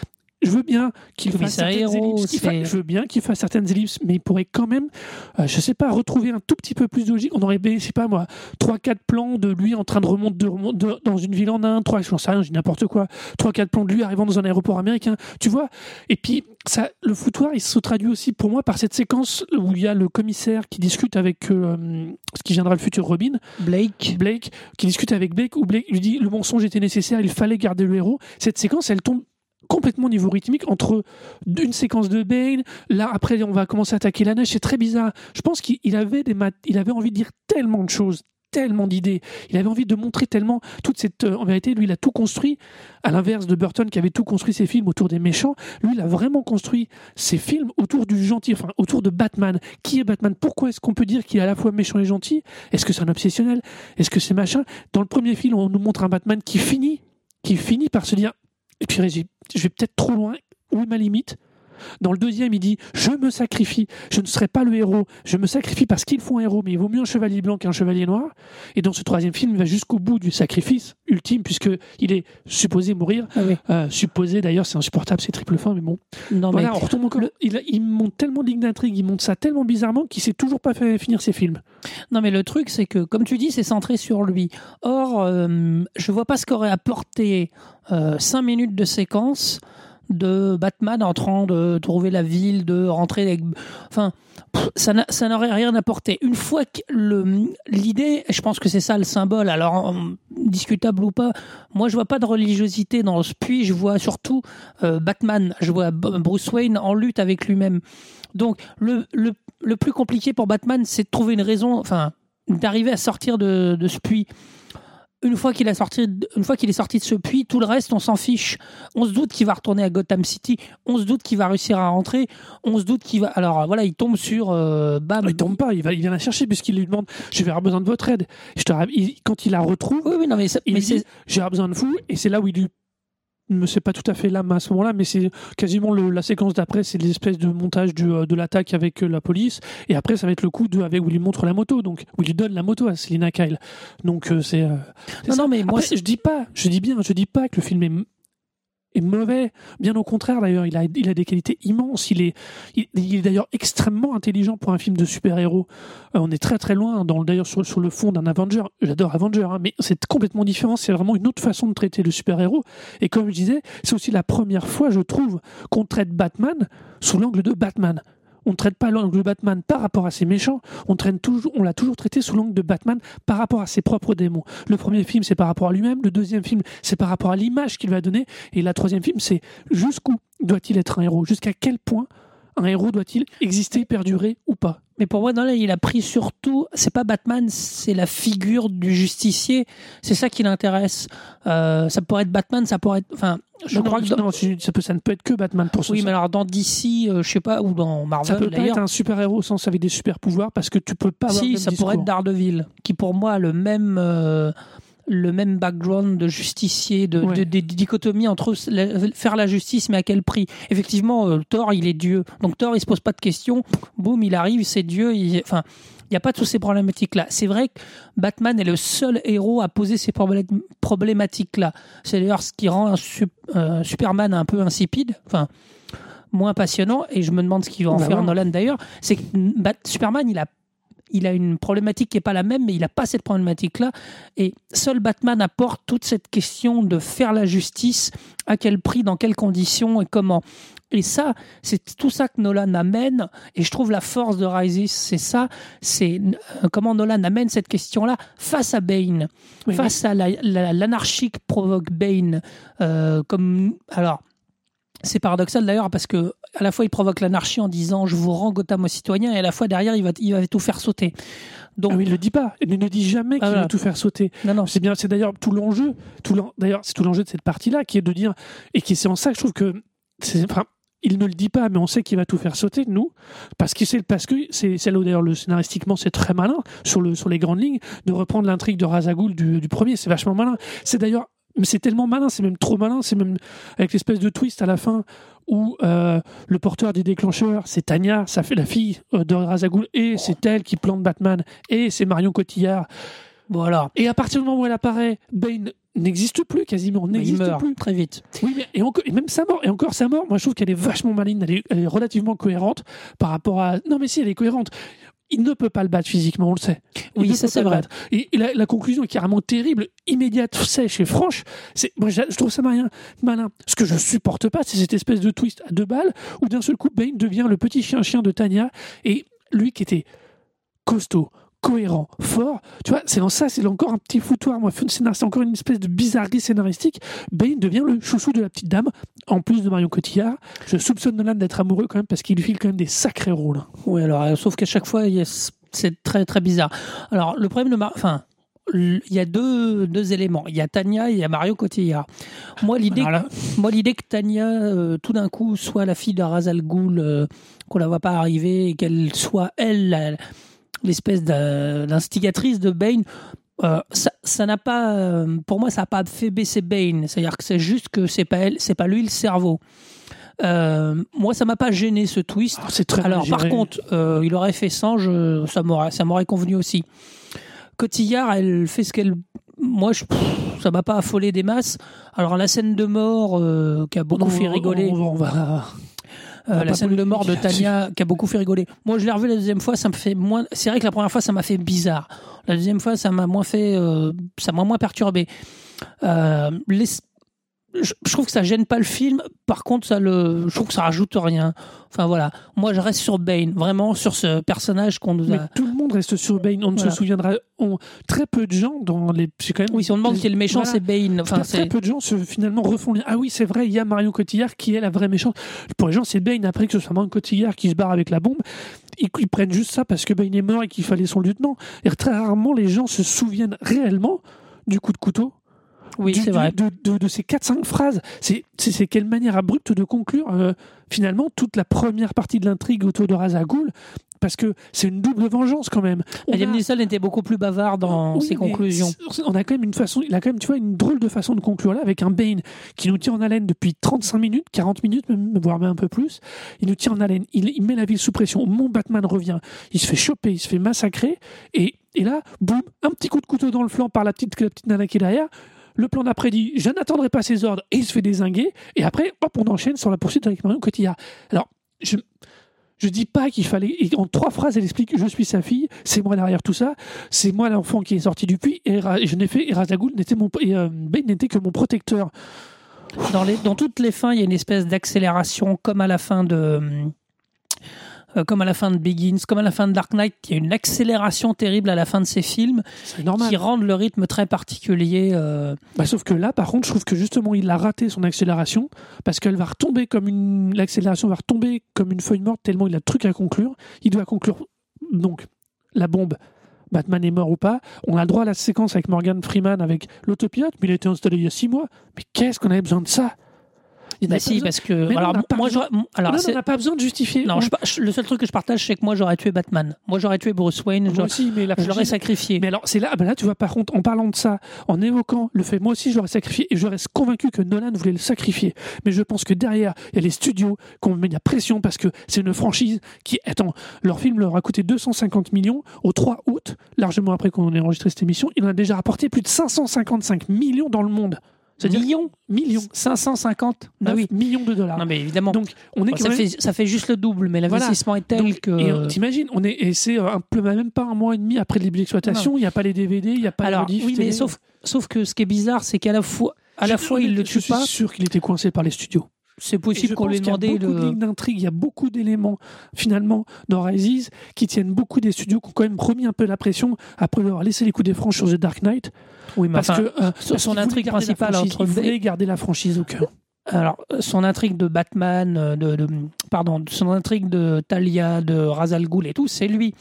je veux bien qu'il fasse certaines Héros, ellipses, fa- je veux bien qu'il fasse certaines ellipses, mais il pourrait quand même, euh, je sais pas, retrouver un tout petit peu plus de logique. On aurait, je sais pas moi, trois quatre plans de lui en train de remonter de, remon- de- dans une ville en Inde, trois, j'en sais rien, je dis n'importe quoi, trois quatre plans de lui arrivant dans un aéroport américain, tu vois. Et puis ça, le foutoir, il se traduit aussi pour moi par cette séquence où il y a le commissaire qui discute avec euh, ce qui viendra le futur Robin, Blake Blake, qui discute avec Blake, où Blake lui dit le mensonge était nécessaire, il fallait garder le héros. Cette séquence, elle tombe complètement au niveau rythmique entre une séquence de Bane, là après on va commencer à attaquer la neige, c'est très bizarre. Je pense qu'il il avait il avait envie de dire tellement de choses, tellement d'idées. Il avait envie de montrer tellement toute cette euh, en vérité lui il a tout construit à l'inverse de Burton qui avait tout construit ses films autour des méchants, lui il a vraiment construit ses films autour du gentil, enfin autour de Batman. Qui est Batman? Pourquoi est-ce qu'on peut dire qu'il est à la fois méchant et gentil? Est-ce que c'est un obsessionnel? Est-ce que c'est machin? Dans le premier film, on nous montre un Batman qui finit, qui finit par se dire, et puis je vais peut-être trop loin, où est ma limite? Dans le deuxième, il dit, je me sacrifie, je ne serai pas le héros, je me sacrifie parce qu'il faut un héros, mais il vaut mieux un chevalier blanc qu'un chevalier noir. Et dans ce troisième film, il va jusqu'au bout du sacrifice ultime, puisque il est supposé mourir. Ah oui. Euh, supposé, d'ailleurs, c'est insupportable, c'est triple fin, mais bon. Non, voilà, mais on retombe encore. Il, il monte tellement de lignes d'intrigue, il monte ça tellement bizarrement qu'il sait toujours pas fait finir ses films. Non, mais le truc, c'est que, comme tu dis, c'est centré sur lui. Or, euh, je vois pas ce qu'aurait apporté euh, cinq minutes de séquence de Batman en train de trouver la ville, de rentrer avec... Enfin, ça n'a- ça n'aurait rien apporté. Une fois que l'idée, je pense que c'est ça le symbole, alors discutable ou pas, moi je vois pas de religiosité dans ce puits, je vois surtout euh, Batman, je vois Bruce Wayne en lutte avec lui-même. Donc le, le, le plus compliqué pour Batman, c'est de trouver une raison, enfin d'arriver à sortir de, de ce puits. Une fois qu'il a sorti, une fois qu'il est sorti de ce puits, tout le reste, on s'en fiche. On se doute qu'il va retourner à Gotham City. On se doute qu'il va réussir à rentrer. On se doute qu'il va. Alors voilà, il tombe sur euh, bam. Il tombe pas, il, va, il vient la chercher puisqu'il lui demande Je vais avoir besoin de votre aide. Je te, rapp- il- quand il la retrouve, Oui, oui, non, mais, ça- il mais dit besoin de vous. Et c'est là où il lui. Sais pas tout à fait l'âme à ce moment-là, mais c'est quasiment le- la séquence d'après, c'est l'espèce de montage du, euh, de l'attaque avec euh, la police, et après ça va être le coup de avec où il lui montre la moto, donc où il lui donne la moto à Selina Kyle. Donc euh, c'est. euh, c'est Non, ça. non, mais moi, Après, je dis pas, je dis bien, je dis pas que le film est, est mauvais. Bien au contraire, d'ailleurs, il a, il a des qualités immenses. Il est, il, est d'ailleurs extrêmement intelligent pour un film de super-héros. Euh, on est très très loin, d'ailleurs, sur, sur le fond d'un Avenger. J'adore Avenger, hein, mais c'est complètement différent. C'est vraiment une autre façon de traiter le super-héros. Et comme je disais, c'est aussi la première fois, je trouve, qu'on traite Batman sous l'angle de Batman. On ne traite pas l'angle de Batman par rapport à ses méchants, on, l'a toujours traité sous l'angle de Batman par rapport à ses propres démons. Le premier film, c'est par rapport à lui-même, le deuxième film, c'est par rapport à l'image qu'il va donner, et la troisième film, c'est jusqu'où doit-il être un héros? Jusqu'à quel point un héros doit-il exister, perdurer ou pas? Mais pour moi, non, là, il a pris surtout. C'est pas Batman, c'est la figure du justicier. C'est ça qui l'intéresse. Euh, ça pourrait être Batman, ça pourrait être. Enfin, je Non, crois non, que. non, ça, peut, ça ne peut être que Batman pour ce Oui, ça. mais alors dans DC, euh, je sais pas, ou dans ça Marvel peut pas d'ailleurs. être un super-héros au sens avec des super-pouvoirs parce que tu peux pas avoir le Si, même ça discours. pourrait être Daredevil, qui pour moi a le même. euh, le même background de justicier, de, Ouais. de- dichotomies entre la- faire la justice, mais à quel prix? Effectivement, euh, Thor, il est Dieu. Donc Thor, il se pose pas de questions. Boum, il arrive, c'est Dieu. il- Enfin, il n'y a pas toutes ces problématiques-là. C'est vrai que Batman est le seul héros à poser ces problé- problématiques-là. C'est d'ailleurs ce qui rend un sup- euh, Superman un peu insipide. Enfin, moins passionnant. Et je me demande ce qu'il va en Bah faire ouais. Nolan d'ailleurs. C'est que Superman, il a il a une problématique qui n'est pas la même, mais il n'a pas cette problématique-là. Et seul Batman apporte toute cette question de faire la justice, à quel prix, dans quelles conditions et comment. Et ça, c'est tout ça que Nolan amène. Et je trouve la force de Rises, c'est ça. C'est euh, comment Nolan amène cette question-là face à Bane, Oui, face à la- la- l'anarchie que provoque Bane. euh, comme alors. C'est paradoxal d'ailleurs parce que à la fois il provoque l'anarchie en disant je vous rends Gotham aux citoyens et à la fois derrière il va, il va tout faire sauter. Donc Ah oui, il le dit pas. Il ne dit jamais qu'il Ah, voilà. veut tout faire sauter. non non C'est bien, c'est d'ailleurs tout l'enjeu. Tout d'ailleurs, c'est tout l'enjeu de cette partie-là qui est de dire et qui c'est en ça que je trouve que c'est, enfin, il ne le dit pas, mais on sait qu'il va tout faire sauter, nous, parce que c'est parce que c'est là où d'ailleurs le scénaristiquement c'est très malin sur le sur les grandes lignes de reprendre l'intrigue de Razagul du, du premier. C'est vachement malin. C'est d'ailleurs mais c'est tellement malin, c'est même trop malin, c'est même avec l'espèce de twist à la fin où euh, le porteur des déclencheurs, c'est Tanya, ça fait la fille euh, de Razagul, et c'est elle qui plante Batman, et c'est Marion Cotillard. voilà Et à partir du moment où elle apparaît, Bane n'existe plus quasiment, il n'existe plus. très vite. Oui, mais et, encore- et même sa mort, et encore sa mort, moi je trouve qu'elle est vachement maligne, elle est, elle est relativement cohérente par rapport à. Non, mais si, elle est cohérente. Il ne peut pas le battre physiquement, on le sait. Il Oui, ça, c'est vrai. battre. Et, et la, la conclusion est carrément terrible, immédiate, sèche et franche. C'est, moi, je je trouve ça malin, malin. Ce que je supporte pas, c'est cette espèce de twist à deux balles où d'un seul coup, Bane devient le petit chien-chien de Tanya et lui qui était costaud, cohérent, fort. Tu vois, c'est dans ça, c'est encore un petit foutoir. Moi, c'est encore une espèce de bizarrerie scénaristique. Bane devient le chouchou de la petite dame, en plus de Marion Cotillard. Je soupçonne Nolan d'être amoureux quand même parce qu'il lui file quand même des sacrés rôles. Oui, alors, euh, sauf qu'à chaque fois, c'est très très bizarre. Alors, le problème de Mar- enfin, il y a deux, deux éléments. Il y a Tania et il y a Mario Cotillard. Moi, l'idée, Alors là, moi, l'idée que Tania, euh, tout d'un coup, soit la fille de Ra's al Ghul, euh, qu'on la voit pas arriver, et qu'elle soit elle la- l'espèce d'instigatrice de Bane. euh, ça n'a pas, euh, pour moi, ça n'a pas fait baisser Bane. C'est-à-dire que c'est juste que c'est pas elle, c'est pas lui le cerveau. Euh, moi, ça m'a pas gêné ce twist. oh, c'est très Alors, par contre, il aurait fait sans, je, ça m'aurait, ça m'aurait convenu aussi. Cotillard, elle fait ce qu'elle. Moi, je, pff, ça m'a pas affolé des masses. Alors, la scène de mort qui a beaucoup On- fait rigoler, On, on va. Euh, la scène de mort de Tania qui a beaucoup fait rigoler. Moi, je l'ai revu la deuxième fois, ça me fait moins. C'est vrai que la première fois, ça m'a fait bizarre. La deuxième fois, ça m'a moins fait, euh, ça m'a moins perturbé. Euh, les- je, je trouve que ça gêne pas le film. Par contre, ça le, je trouve que ça rajoute rien. Enfin voilà, moi je reste sur Bane, vraiment sur ce personnage qu'on nous Mais a. tout le monde reste sur Bane. On ne Voilà. se souviendra. on- très peu de gens dans les. Quand même. Oui, si on demande qui est le méchant, Voilà. c'est Bane. Enfin, très, peu de gens se, finalement refont les- Ah oui, c'est vrai, il y a Marion Cotillard qui est la vraie méchante. Pour les gens, c'est Bane. Après que ce soit Marion Cotillard qui se barre avec la bombe, ils, ils prennent juste ça parce que Bane est mort et qu'il fallait son lieutenant. Et très rarement, les gens se souviennent réellement du coup de couteau. Oui, du- vrai. De, de- de ces 4-5 phrases. C'est quelle manière abrupte de conclure euh, finalement toute la première partie de l'intrigue autour de Ghul, parce que c'est une double vengeance quand même. Liam a- Neeson était beaucoup plus bavard dans oui, ses conclusions. On a quand même une façon, il a quand même, tu vois, une drôle de façon de conclure là, avec un Bane qui nous tient en haleine depuis 35 minutes, 40 minutes, même, voire même un peu plus. Il nous tient en haleine, il, il met la ville sous pression. Mon Batman revient, il se fait choper, il se fait massacrer, et, et là, boum, un petit coup de couteau dans le flanc par la petite, la petite nana qui est derrière. Le plan d'après dit, je n'attendrai pas ses ordres, et il se fait désinguer. Et après, hop, on enchaîne sur la poursuite avec Marion Cotillard. Alors, je, je dis pas qu'il fallait. En trois phrases, elle explique Je suis sa fille, c'est moi derrière tout ça, c'est moi l'enfant qui est sorti du puits, et, je n'ai fait. Et Ghul n'était euh, n'était que mon protecteur. Dans toutes les fins, il y a une espèce d'accélération, comme à la fin de. Euh, comme à la fin de Begins, comme à la fin de Dark Knight, il y a une accélération terrible à la fin de ces films qui rendent le rythme très particulier. euh, Bah, sauf que là, par contre, je trouve que justement, il a raté son accélération, parce qu'elle va retomber comme une. L'accélération va retomber comme une feuille morte, tellement il a de trucs à conclure. Il doit conclure. Donc, la bombe. Batman est mort ou pas. On a le droit à la séquence avec Morgan Freeman avec l'autopilote, mais il a été installé il y a six mois. Mais qu'est-ce qu'on avait besoin de ça? Il Bah si, besoin- parce que Mais non, alors on n'a pas moi, besoin- j'aurais- alors non, on n'a pas besoin de justifier. non, On- je, je- le seul truc que je partage, c'est que moi j'aurais tué Batman. Moi j'aurais tué Bruce Wayne. Moi Je, aussi, mais la je l'aurais sacrifié. Mais alors, c'est là, ben là, tu vois, par contre, en parlant de ça, en évoquant le fait, moi aussi, je l'aurais sacrifié, et je reste convaincu que Nolan voulait le sacrifier. Mais je pense que derrière, il y a les studios qu'on met la pression parce que c'est une franchise qui, attends, leur film leur a coûté 250 millions au 3 août, largement après qu'on ait enregistré cette émission, il en a déjà rapporté plus de 555 millions dans le monde. Millions millions. 550 Ah 9 oui. millions de dollars. Non mais évidemment. Donc, on est ça, quand même- fait, ça fait juste le double, mais l'investissement est tel Donc, que. T'imagines, on est, et c'est un peu, même pas un mois et demi après le début d'exploitation, il n'y a pas les DVD, il n'y a pas Alors, oui, mais sauf, sauf que ce qui est bizarre, c'est qu'à la fois, à la Je- fois, il le je tue suis pas. sûr qu'il était coincé par les studios. C'est possible qu'on lui ait qu'il y a demandé beaucoup de de. lignes d'intrigue, il y a beaucoup d'éléments finalement dans Rises qui tiennent beaucoup des studios qui ont quand même remis un peu la pression après leur laisser les coups des franches sur The Dark Knight Oui, mais parce enfin, que euh, parce son intrigue principale entre Bane- garder la franchise au cœur. alors, son intrigue de Batman, euh, de, de- pardon, son intrigue de Talia, de Ra's al Ghul et tout, c'est lui.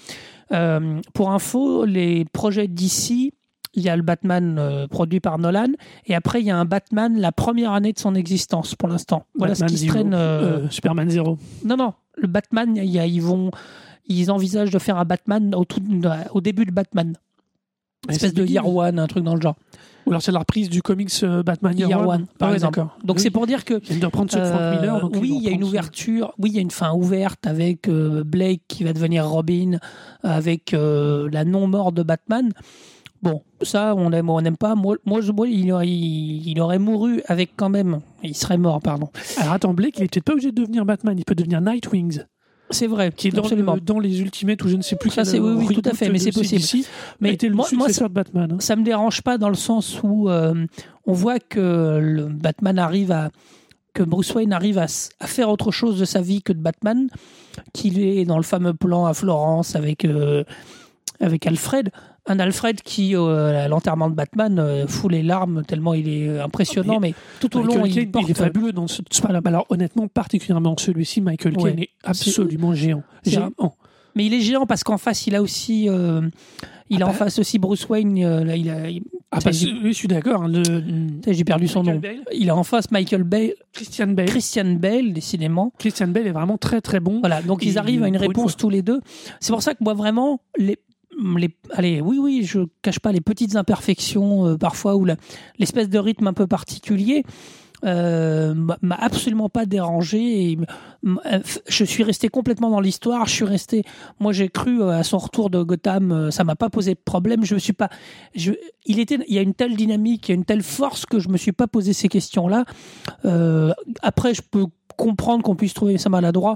Euh, pour info, les projets d'ici, il y a le Batman euh, produit par Nolan, et après il y a un Batman la première année de son existence pour l'instant. Voilà Batman ce qui se traîne. euh, euh, Superman Zero. Non, non, le Batman, il y a- ils vont, ils envisagent de faire un Batman au, tout, au début de Batman. Une espèce de Year One, un truc dans le genre. Ou alors c'est la reprise du comics Batman Year, Year One, One, par Ah exemple. Donc Oui. c'est pour dire que de reprendre ceux de Frank Miller. donc oui, il y a une ouverture. Oui, il y a une fin ouverte avec euh, Blake qui va devenir Robin, avec euh, la non-mort de Batman. Bon, ça, on aime, on n'aime pas. Moi, moi, je- moi, il, aurait, il, il aurait mouru avec quand même. Il serait mort, pardon. Alors attends, Blake, il est peut-être pas obligé de devenir Batman, il peut devenir Nightwings, C'est vrai, qui est dans, absolument. le- dans les Ultimates ou je ne sais plus Ça, c'est- oui, oui, reboot tout à fait, mais c'est possible. CDC, Mais été le moi- moi, successeur de Batman. hein. ça me dérange pas dans le sens où euh, on voit que le Batman arrive à que Bruce Wayne arrive à faire autre chose de sa vie que de Batman, qu'il est dans le fameux plan à Florence avec euh, avec Alfred, un Alfred qui euh, à l'enterrement de Batman euh, fout les larmes tellement il est euh, impressionnant, Ah, mais tout au Michael long Caine, il porte est fabuleux dans ce. Alors honnêtement, particulièrement celui-ci, Michael Ouais. Caine est absolument géant. Géant. Mais il est géant parce qu'en face, il a aussi, euh, il Ah a en bah. face aussi Bruce Wayne. là, il a, il- Ah, bah, je suis d'accord. hein, le- j'ai perdu son Michael nom. Bale, Il a en face Michael Bay, Christian Bale. Christian Bale, décidément. Christian Bale est vraiment très très bon. Voilà, donc Il- ils arrivent à une réponse tous les deux. C'est pour ça que moi vraiment les allez oui oui je cache pas les petites imperfections euh, parfois ou l'espèce de rythme un peu particulier euh, m'a absolument pas dérangé je suis resté complètement dans l'histoire je suis resté moi j'ai cru euh, à son retour de Gotham ça m'a pas posé de problème je me suis pas il y a une telle dynamique il y a une telle force que je me suis pas posé ces questions là après je peux comprendre qu'on puisse trouver ça maladroit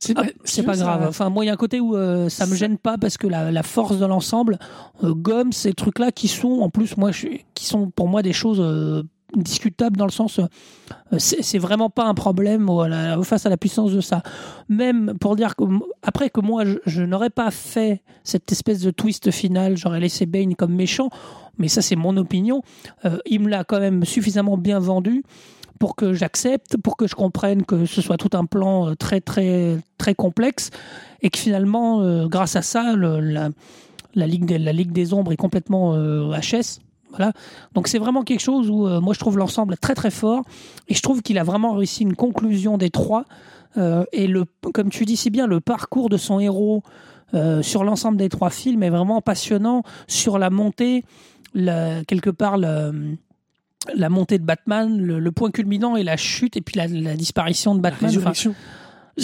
C'est ah, pas ça- grave. Enfin, moi, il y a un côté où euh, ça me gêne pas parce que la, la force de l'ensemble euh, gomme ces trucs-là qui sont, en plus, moi, je, qui sont pour moi des choses euh, discutable dans le sens, euh, c'est vraiment pas un problème la- face à la puissance de ça. Même pour dire que après que moi je, je n'aurais pas fait cette espèce de twist final, j'aurais laissé Bane comme méchant, mais ça c'est mon opinion. il me l'a quand même suffisamment bien vendu pour que j'accepte, pour que je comprenne que ce soit tout un plan euh, très très très complexe et que finalement, euh, grâce à ça, la, Ligue des, la Ligue des Ombres est complètement euh, HS. Voilà. Donc c'est vraiment quelque chose où moi je trouve l'ensemble très très fort et je trouve qu'il a vraiment réussi une conclusion des trois et le comme tu dis si bien le parcours de son héros sur l'ensemble des trois films est vraiment passionnant sur la montée quelque part la montée de Batman le, le point culminant et la chute et puis la, la disparition de La Batman Enfin.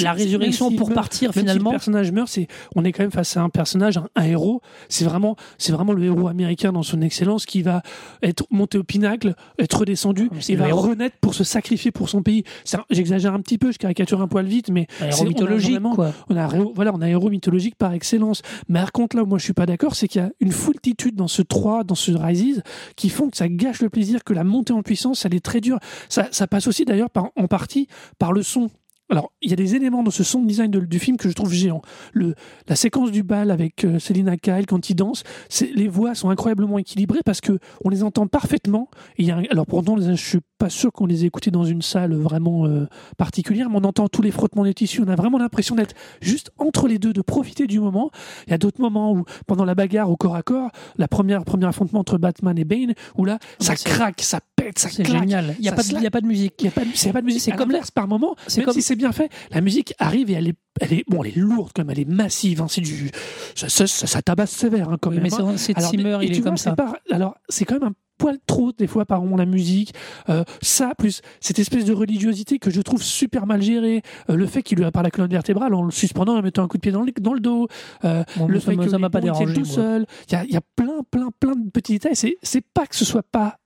La résurrection pour meurt- partir Même si finalement le personnage meurt, c'est on est quand même face à un personnage, un, un héros. C'est vraiment, c'est vraiment le héros américain dans son excellence qui va être monté au pinacle, être redescendu c'est et va héros. renaître pour se sacrifier pour son pays. J'exagère un petit peu, je caricature un poil vite, mais c'est- héros on a mythologique vraiment- quoi on a voilà, on a un héros mythologique par excellence. Mais par contre là, où moi je suis pas d'accord, c'est qu'il y a une foultitude dans ce 3, dans ce Rises, qui font que ça gâche le plaisir, que la montée en puissance, elle est très dure. Ça, ça passe aussi d'ailleurs par, en partie par le son. Alors, il y a des éléments dans ce son design de- du film que je trouve géant. Le, la séquence du bal avec euh, Selina Kyle quand il danse, c'est- les voix sont incroyablement équilibrées parce que on les entend parfaitement. Et y a un- alors pourtant, je suis pas sûr qu'on les ait écoutés dans une salle vraiment euh, particulière, mais on entend tous les frottements des tissus. On a vraiment l'impression d'être juste entre les deux, de profiter du moment. Il y a d'autres moments où, pendant la bagarre au corps à corps, la première premier affrontement entre Batman et Bane, où là, ça bah, c'est- craque, ça pète, ça c'est claque. génial il y a pas de, a pas musique Il n'y a pas de, c'est pas de musique. C'est comme- l'inverse, par moment, c'est comme- si c'est bien fait, la musique arrive et elle est, elle est, bon, elle est lourde comme elle est massive. Hein, c'est du, ça, ça, ça, ça tabasse sévère hein, quand Oui, même. mais hein. c'est Zimmer et il est vois, comme ça pas- alors, c'est quand même un poil trop des fois par moment la musique. Euh, ça plus cette espèce de religiosité que je trouve super mal gérée. Euh, le fait qu'il lui a par la colonne vertébrale en le suspendant et en mettant un coup de pied dans le, dans le dos. Euh, Bon, le fait que ça m'a pas dérangé tout moi. seul. Il y a, y a plein, plein, plein de petits détails. C'est pas que ce soit pas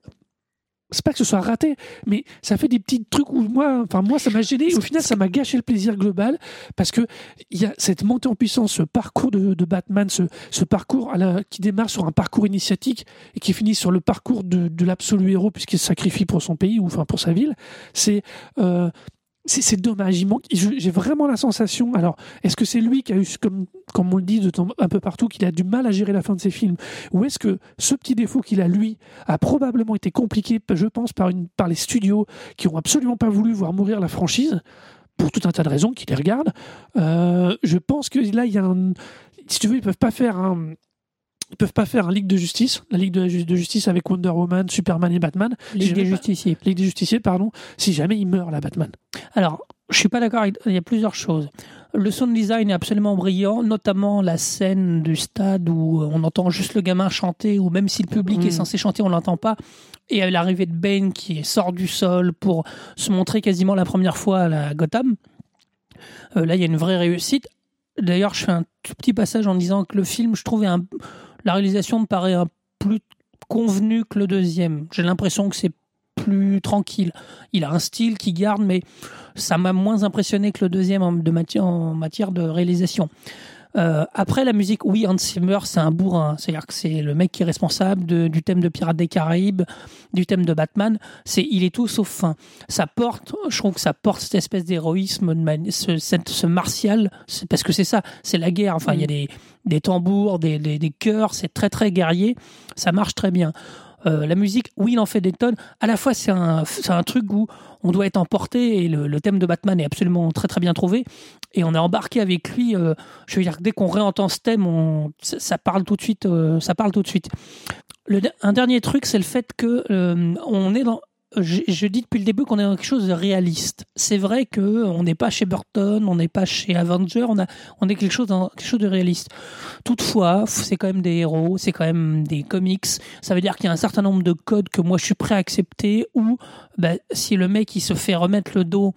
c'est pas que ce soit raté, mais ça fait des petits trucs où moi, enfin moi, ça m'a gêné. Au final, ça m'a gâché le plaisir global parce que il y a cette montée en puissance, ce parcours de, Batman, ce, parcours qui démarre sur un parcours initiatique et qui finit sur le parcours de, de l'absolu héros puisqu'il se sacrifie pour son pays ou enfin pour sa ville. C'est euh, c'est dommage. Manque. J'ai vraiment la sensation. Alors, est-ce que c'est lui qui a eu, comme, comme on le dit de temps- un peu partout, qu'il a du mal à gérer la fin de ses films Ou est-ce que ce petit défaut qu'il a, lui, a probablement été compliqué, je pense, par, une, par les studios qui ont absolument pas voulu voir mourir la franchise pour tout un tas de raisons qui les regardent. Euh, je pense que là, il y a un. Si tu veux, ils peuvent pas faire un. Ils peuvent pas faire un Ligue de justice, la Ligue de, de justice avec Wonder Woman, Superman et Batman. Ligue des justiciers Ligue des justiciers, pardon, si jamais il meurt, la Batman. Alors, je suis pas d'accord. avec- Il y a plusieurs choses. Le sound design est absolument brillant, notamment la scène du stade où on entend juste le gamin chanter, ou même si le public Mm. est censé chanter, on l'entend pas. Et l'arrivée de Bane qui sort du sol pour se montrer quasiment la première fois à la Gotham. Euh, là, il y a une vraie réussite. D'ailleurs, je fais un tout petit passage en disant que le film, je trouvais un... la réalisation me paraît un plus convenue que le deuxième. J'ai l'impression que c'est plus tranquille. Il a un style qui garde, mais ça m'a moins impressionné que le deuxième en, matière de réalisation. Euh, après la musique, oui, Hans Zimmer, c'est un bourrin. C'est-à-dire que c'est le mec qui est responsable de- du thème de Pirates des Caraïbes, du thème de Batman. C'est, il est tout sauf fin. Ça porte, je trouve que ça porte cette espèce d'héroïsme, ce, cette- ce martial, parce que c'est ça, c'est la guerre. Enfin, il y a des, des tambours, des, des, des chœurs, c'est très très guerrier. Ça marche très bien. Euh, la musique, oui, il en fait des tonnes. À la fois, c'est un, un truc où on doit être emporté et le, le thème de Batman est absolument très très bien trouvé. Et on est embarqué avec lui. euh, je veux dire, dès qu'on réentend ce thème, on, ça, ça parle tout de suite. euh, ça parle tout de suite. Le, un dernier truc, c'est le fait que euh, on est dans. Je, dis depuis le début qu'on est dans quelque chose de réaliste. C'est vrai que on n'est pas chez Burton, on n'est pas chez Avenger, on a, on est quelque chose quelque chose de réaliste. Toutefois, c'est quand même des héros, c'est quand même des comics. Ça veut dire qu'il y a un certain nombre de codes que moi je suis prêt à accepter. Ou bah, si le mec il se fait remettre le dos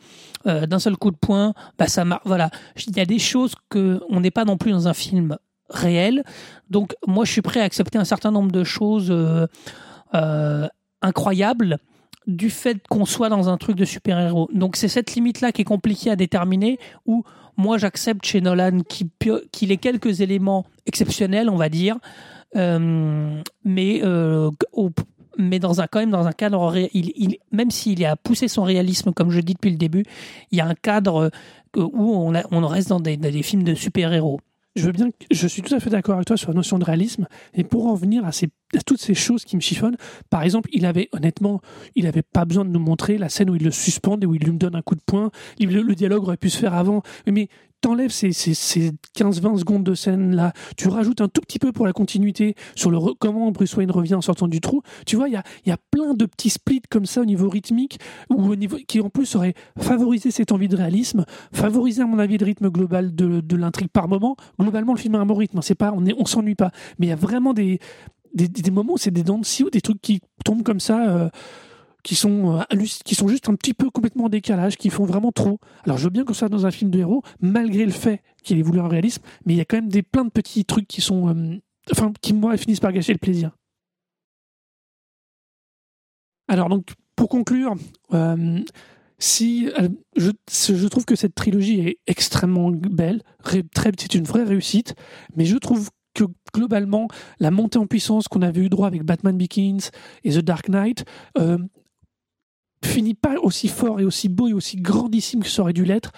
euh, d'un seul coup de poing, bah ça marche. Voilà, il y a des choses que on n'est pas non plus dans un film réel. Donc moi je suis prêt à accepter un certain nombre de choses euh, euh, incroyables du fait qu'on soit dans un truc de super-héros. Donc c'est cette limite-là qui est compliquée à déterminer, où moi j'accepte chez Nolan qu'il ait quelques éléments exceptionnels, on va dire, euh, mais euh, mais dans un, quand même dans un cadre, même s'il a poussé son réalisme, comme je dis depuis le début, il y a un cadre euh, où on, reste dans des films de super-héros. Je veux bien, je suis tout à fait d'accord avec toi sur la notion de réalisme. Et pour en venir à, toutes ces choses qui me chiffonnent, par exemple, il avait honnêtement, il avait pas besoin de nous montrer la scène où il le suspend et où il lui donne un coup de poing. Le, le dialogue aurait pu se faire avant. Mais t'enlèves ces, ces, ces 15-20 secondes de scène là, tu rajoutes un tout petit peu pour la continuité sur le comment Bruce Wayne revient en sortant du trou. Tu vois, il y a, plein de petits splits comme ça au niveau rythmique qui en plus auraient favorisé cette envie de réalisme, favorisé à mon avis le rythme global de, l'intrigue par moment. Globalement, le film a un bon rythme. hein. On on s'ennuie pas. Mais il y a vraiment des des, des- moments où c'est des dents de scie ou des trucs qui tombent comme ça. euh, qui sont, euh, qui sont juste un petit peu complètement en décalage, qui font vraiment trop. Alors je veux bien qu'on soit dans un film de héros, malgré le fait qu'il ait voulu un réalisme, mais il y a quand même des, plein de petits trucs qui sont, euh, enfin, qui moi finissent par gâcher le plaisir. Alors donc, pour conclure, euh, si je, trouve que cette trilogie est extrêmement belle, c'est une vraie réussite, mais je trouve que globalement, la montée en puissance qu'on avait eu droit avec Batman Begins et The Dark Knight finit pas aussi fort et aussi beau et aussi grandissime que ça aurait dû l'être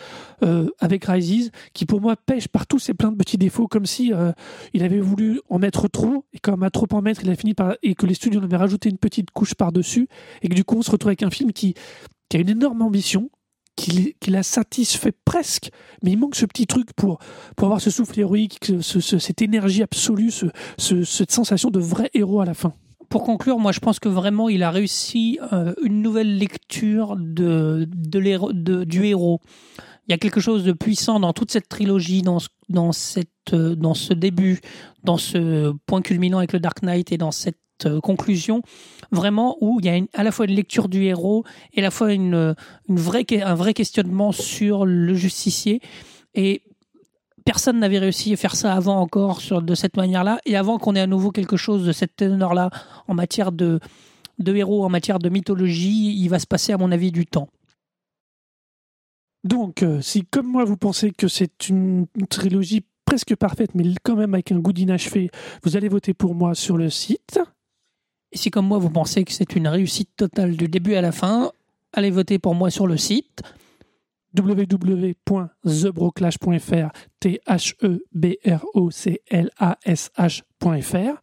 euh, avec Rises, qui pour moi pêche par tous ces plein de petits défauts, comme si euh, il avait voulu en mettre trop, et comme à trop en mettre, il a fini par et que les studios en avaient rajouté une petite couche par dessus, et que du coup on se retrouve avec un film qui, qui a une énorme ambition, qui, qui la satisfait presque, mais il manque ce petit truc pour, pour avoir ce souffle héroïque, ce- ce- ce- cette énergie absolue, ce- cette sensation de vrai héros à la fin. Pour conclure, moi je pense que vraiment il a réussi euh, une nouvelle lecture de, du héros. Il y a quelque chose de puissant dans toute cette trilogie, dans dans cette, euh, dans ce début, dans ce point culminant avec le Dark Knight et dans cette euh, conclusion, vraiment où il y a à la fois une lecture du héros et à la fois une, un vrai questionnement sur le justicier. Et personne n'avait réussi à faire ça avant encore sur, de cette manière-là, et avant qu'on ait à nouveau quelque chose de cette teneur-là en matière de, de héros, en matière de mythologie, il va se passer, à mon avis, du temps. Donc, euh, si comme moi vous pensez que c'est une, une trilogie presque parfaite, mais quand même avec un goût d'inachevé, vous allez voter pour moi sur le site. Et si, comme moi, vous pensez que c'est une réussite totale du début à la fin, allez voter pour moi sur le site. www.thebroclash.fr t h e b r o c l a s h.fr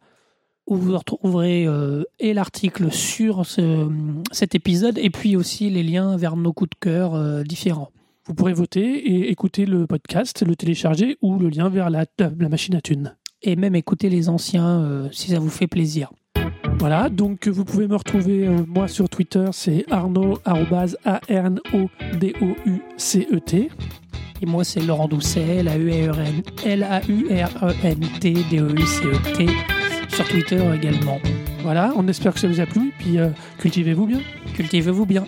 où vous retrouverez euh, l'article sur ce- cet épisode et puis aussi les liens vers nos coups de cœur euh, différents. Vous pourrez voter et écouter le podcast, le télécharger ou le lien vers la, la machine à thunes. Et même écouter les anciens euh, si ça vous fait plaisir. Voilà, donc vous pouvez me retrouver, euh, moi sur Twitter, c'est arnaud, arrobase, A-R-N-O-D-O-U-C-E-T. Et moi, c'est Laurent Doucet, L-A-U-R-E-N, L-A-U-R-E-N-T-D-O-U-C-E-T, sur Twitter également. Voilà, on espère que ça vous a plu, puis euh, cultivez-vous bien. Cultivez-vous bien.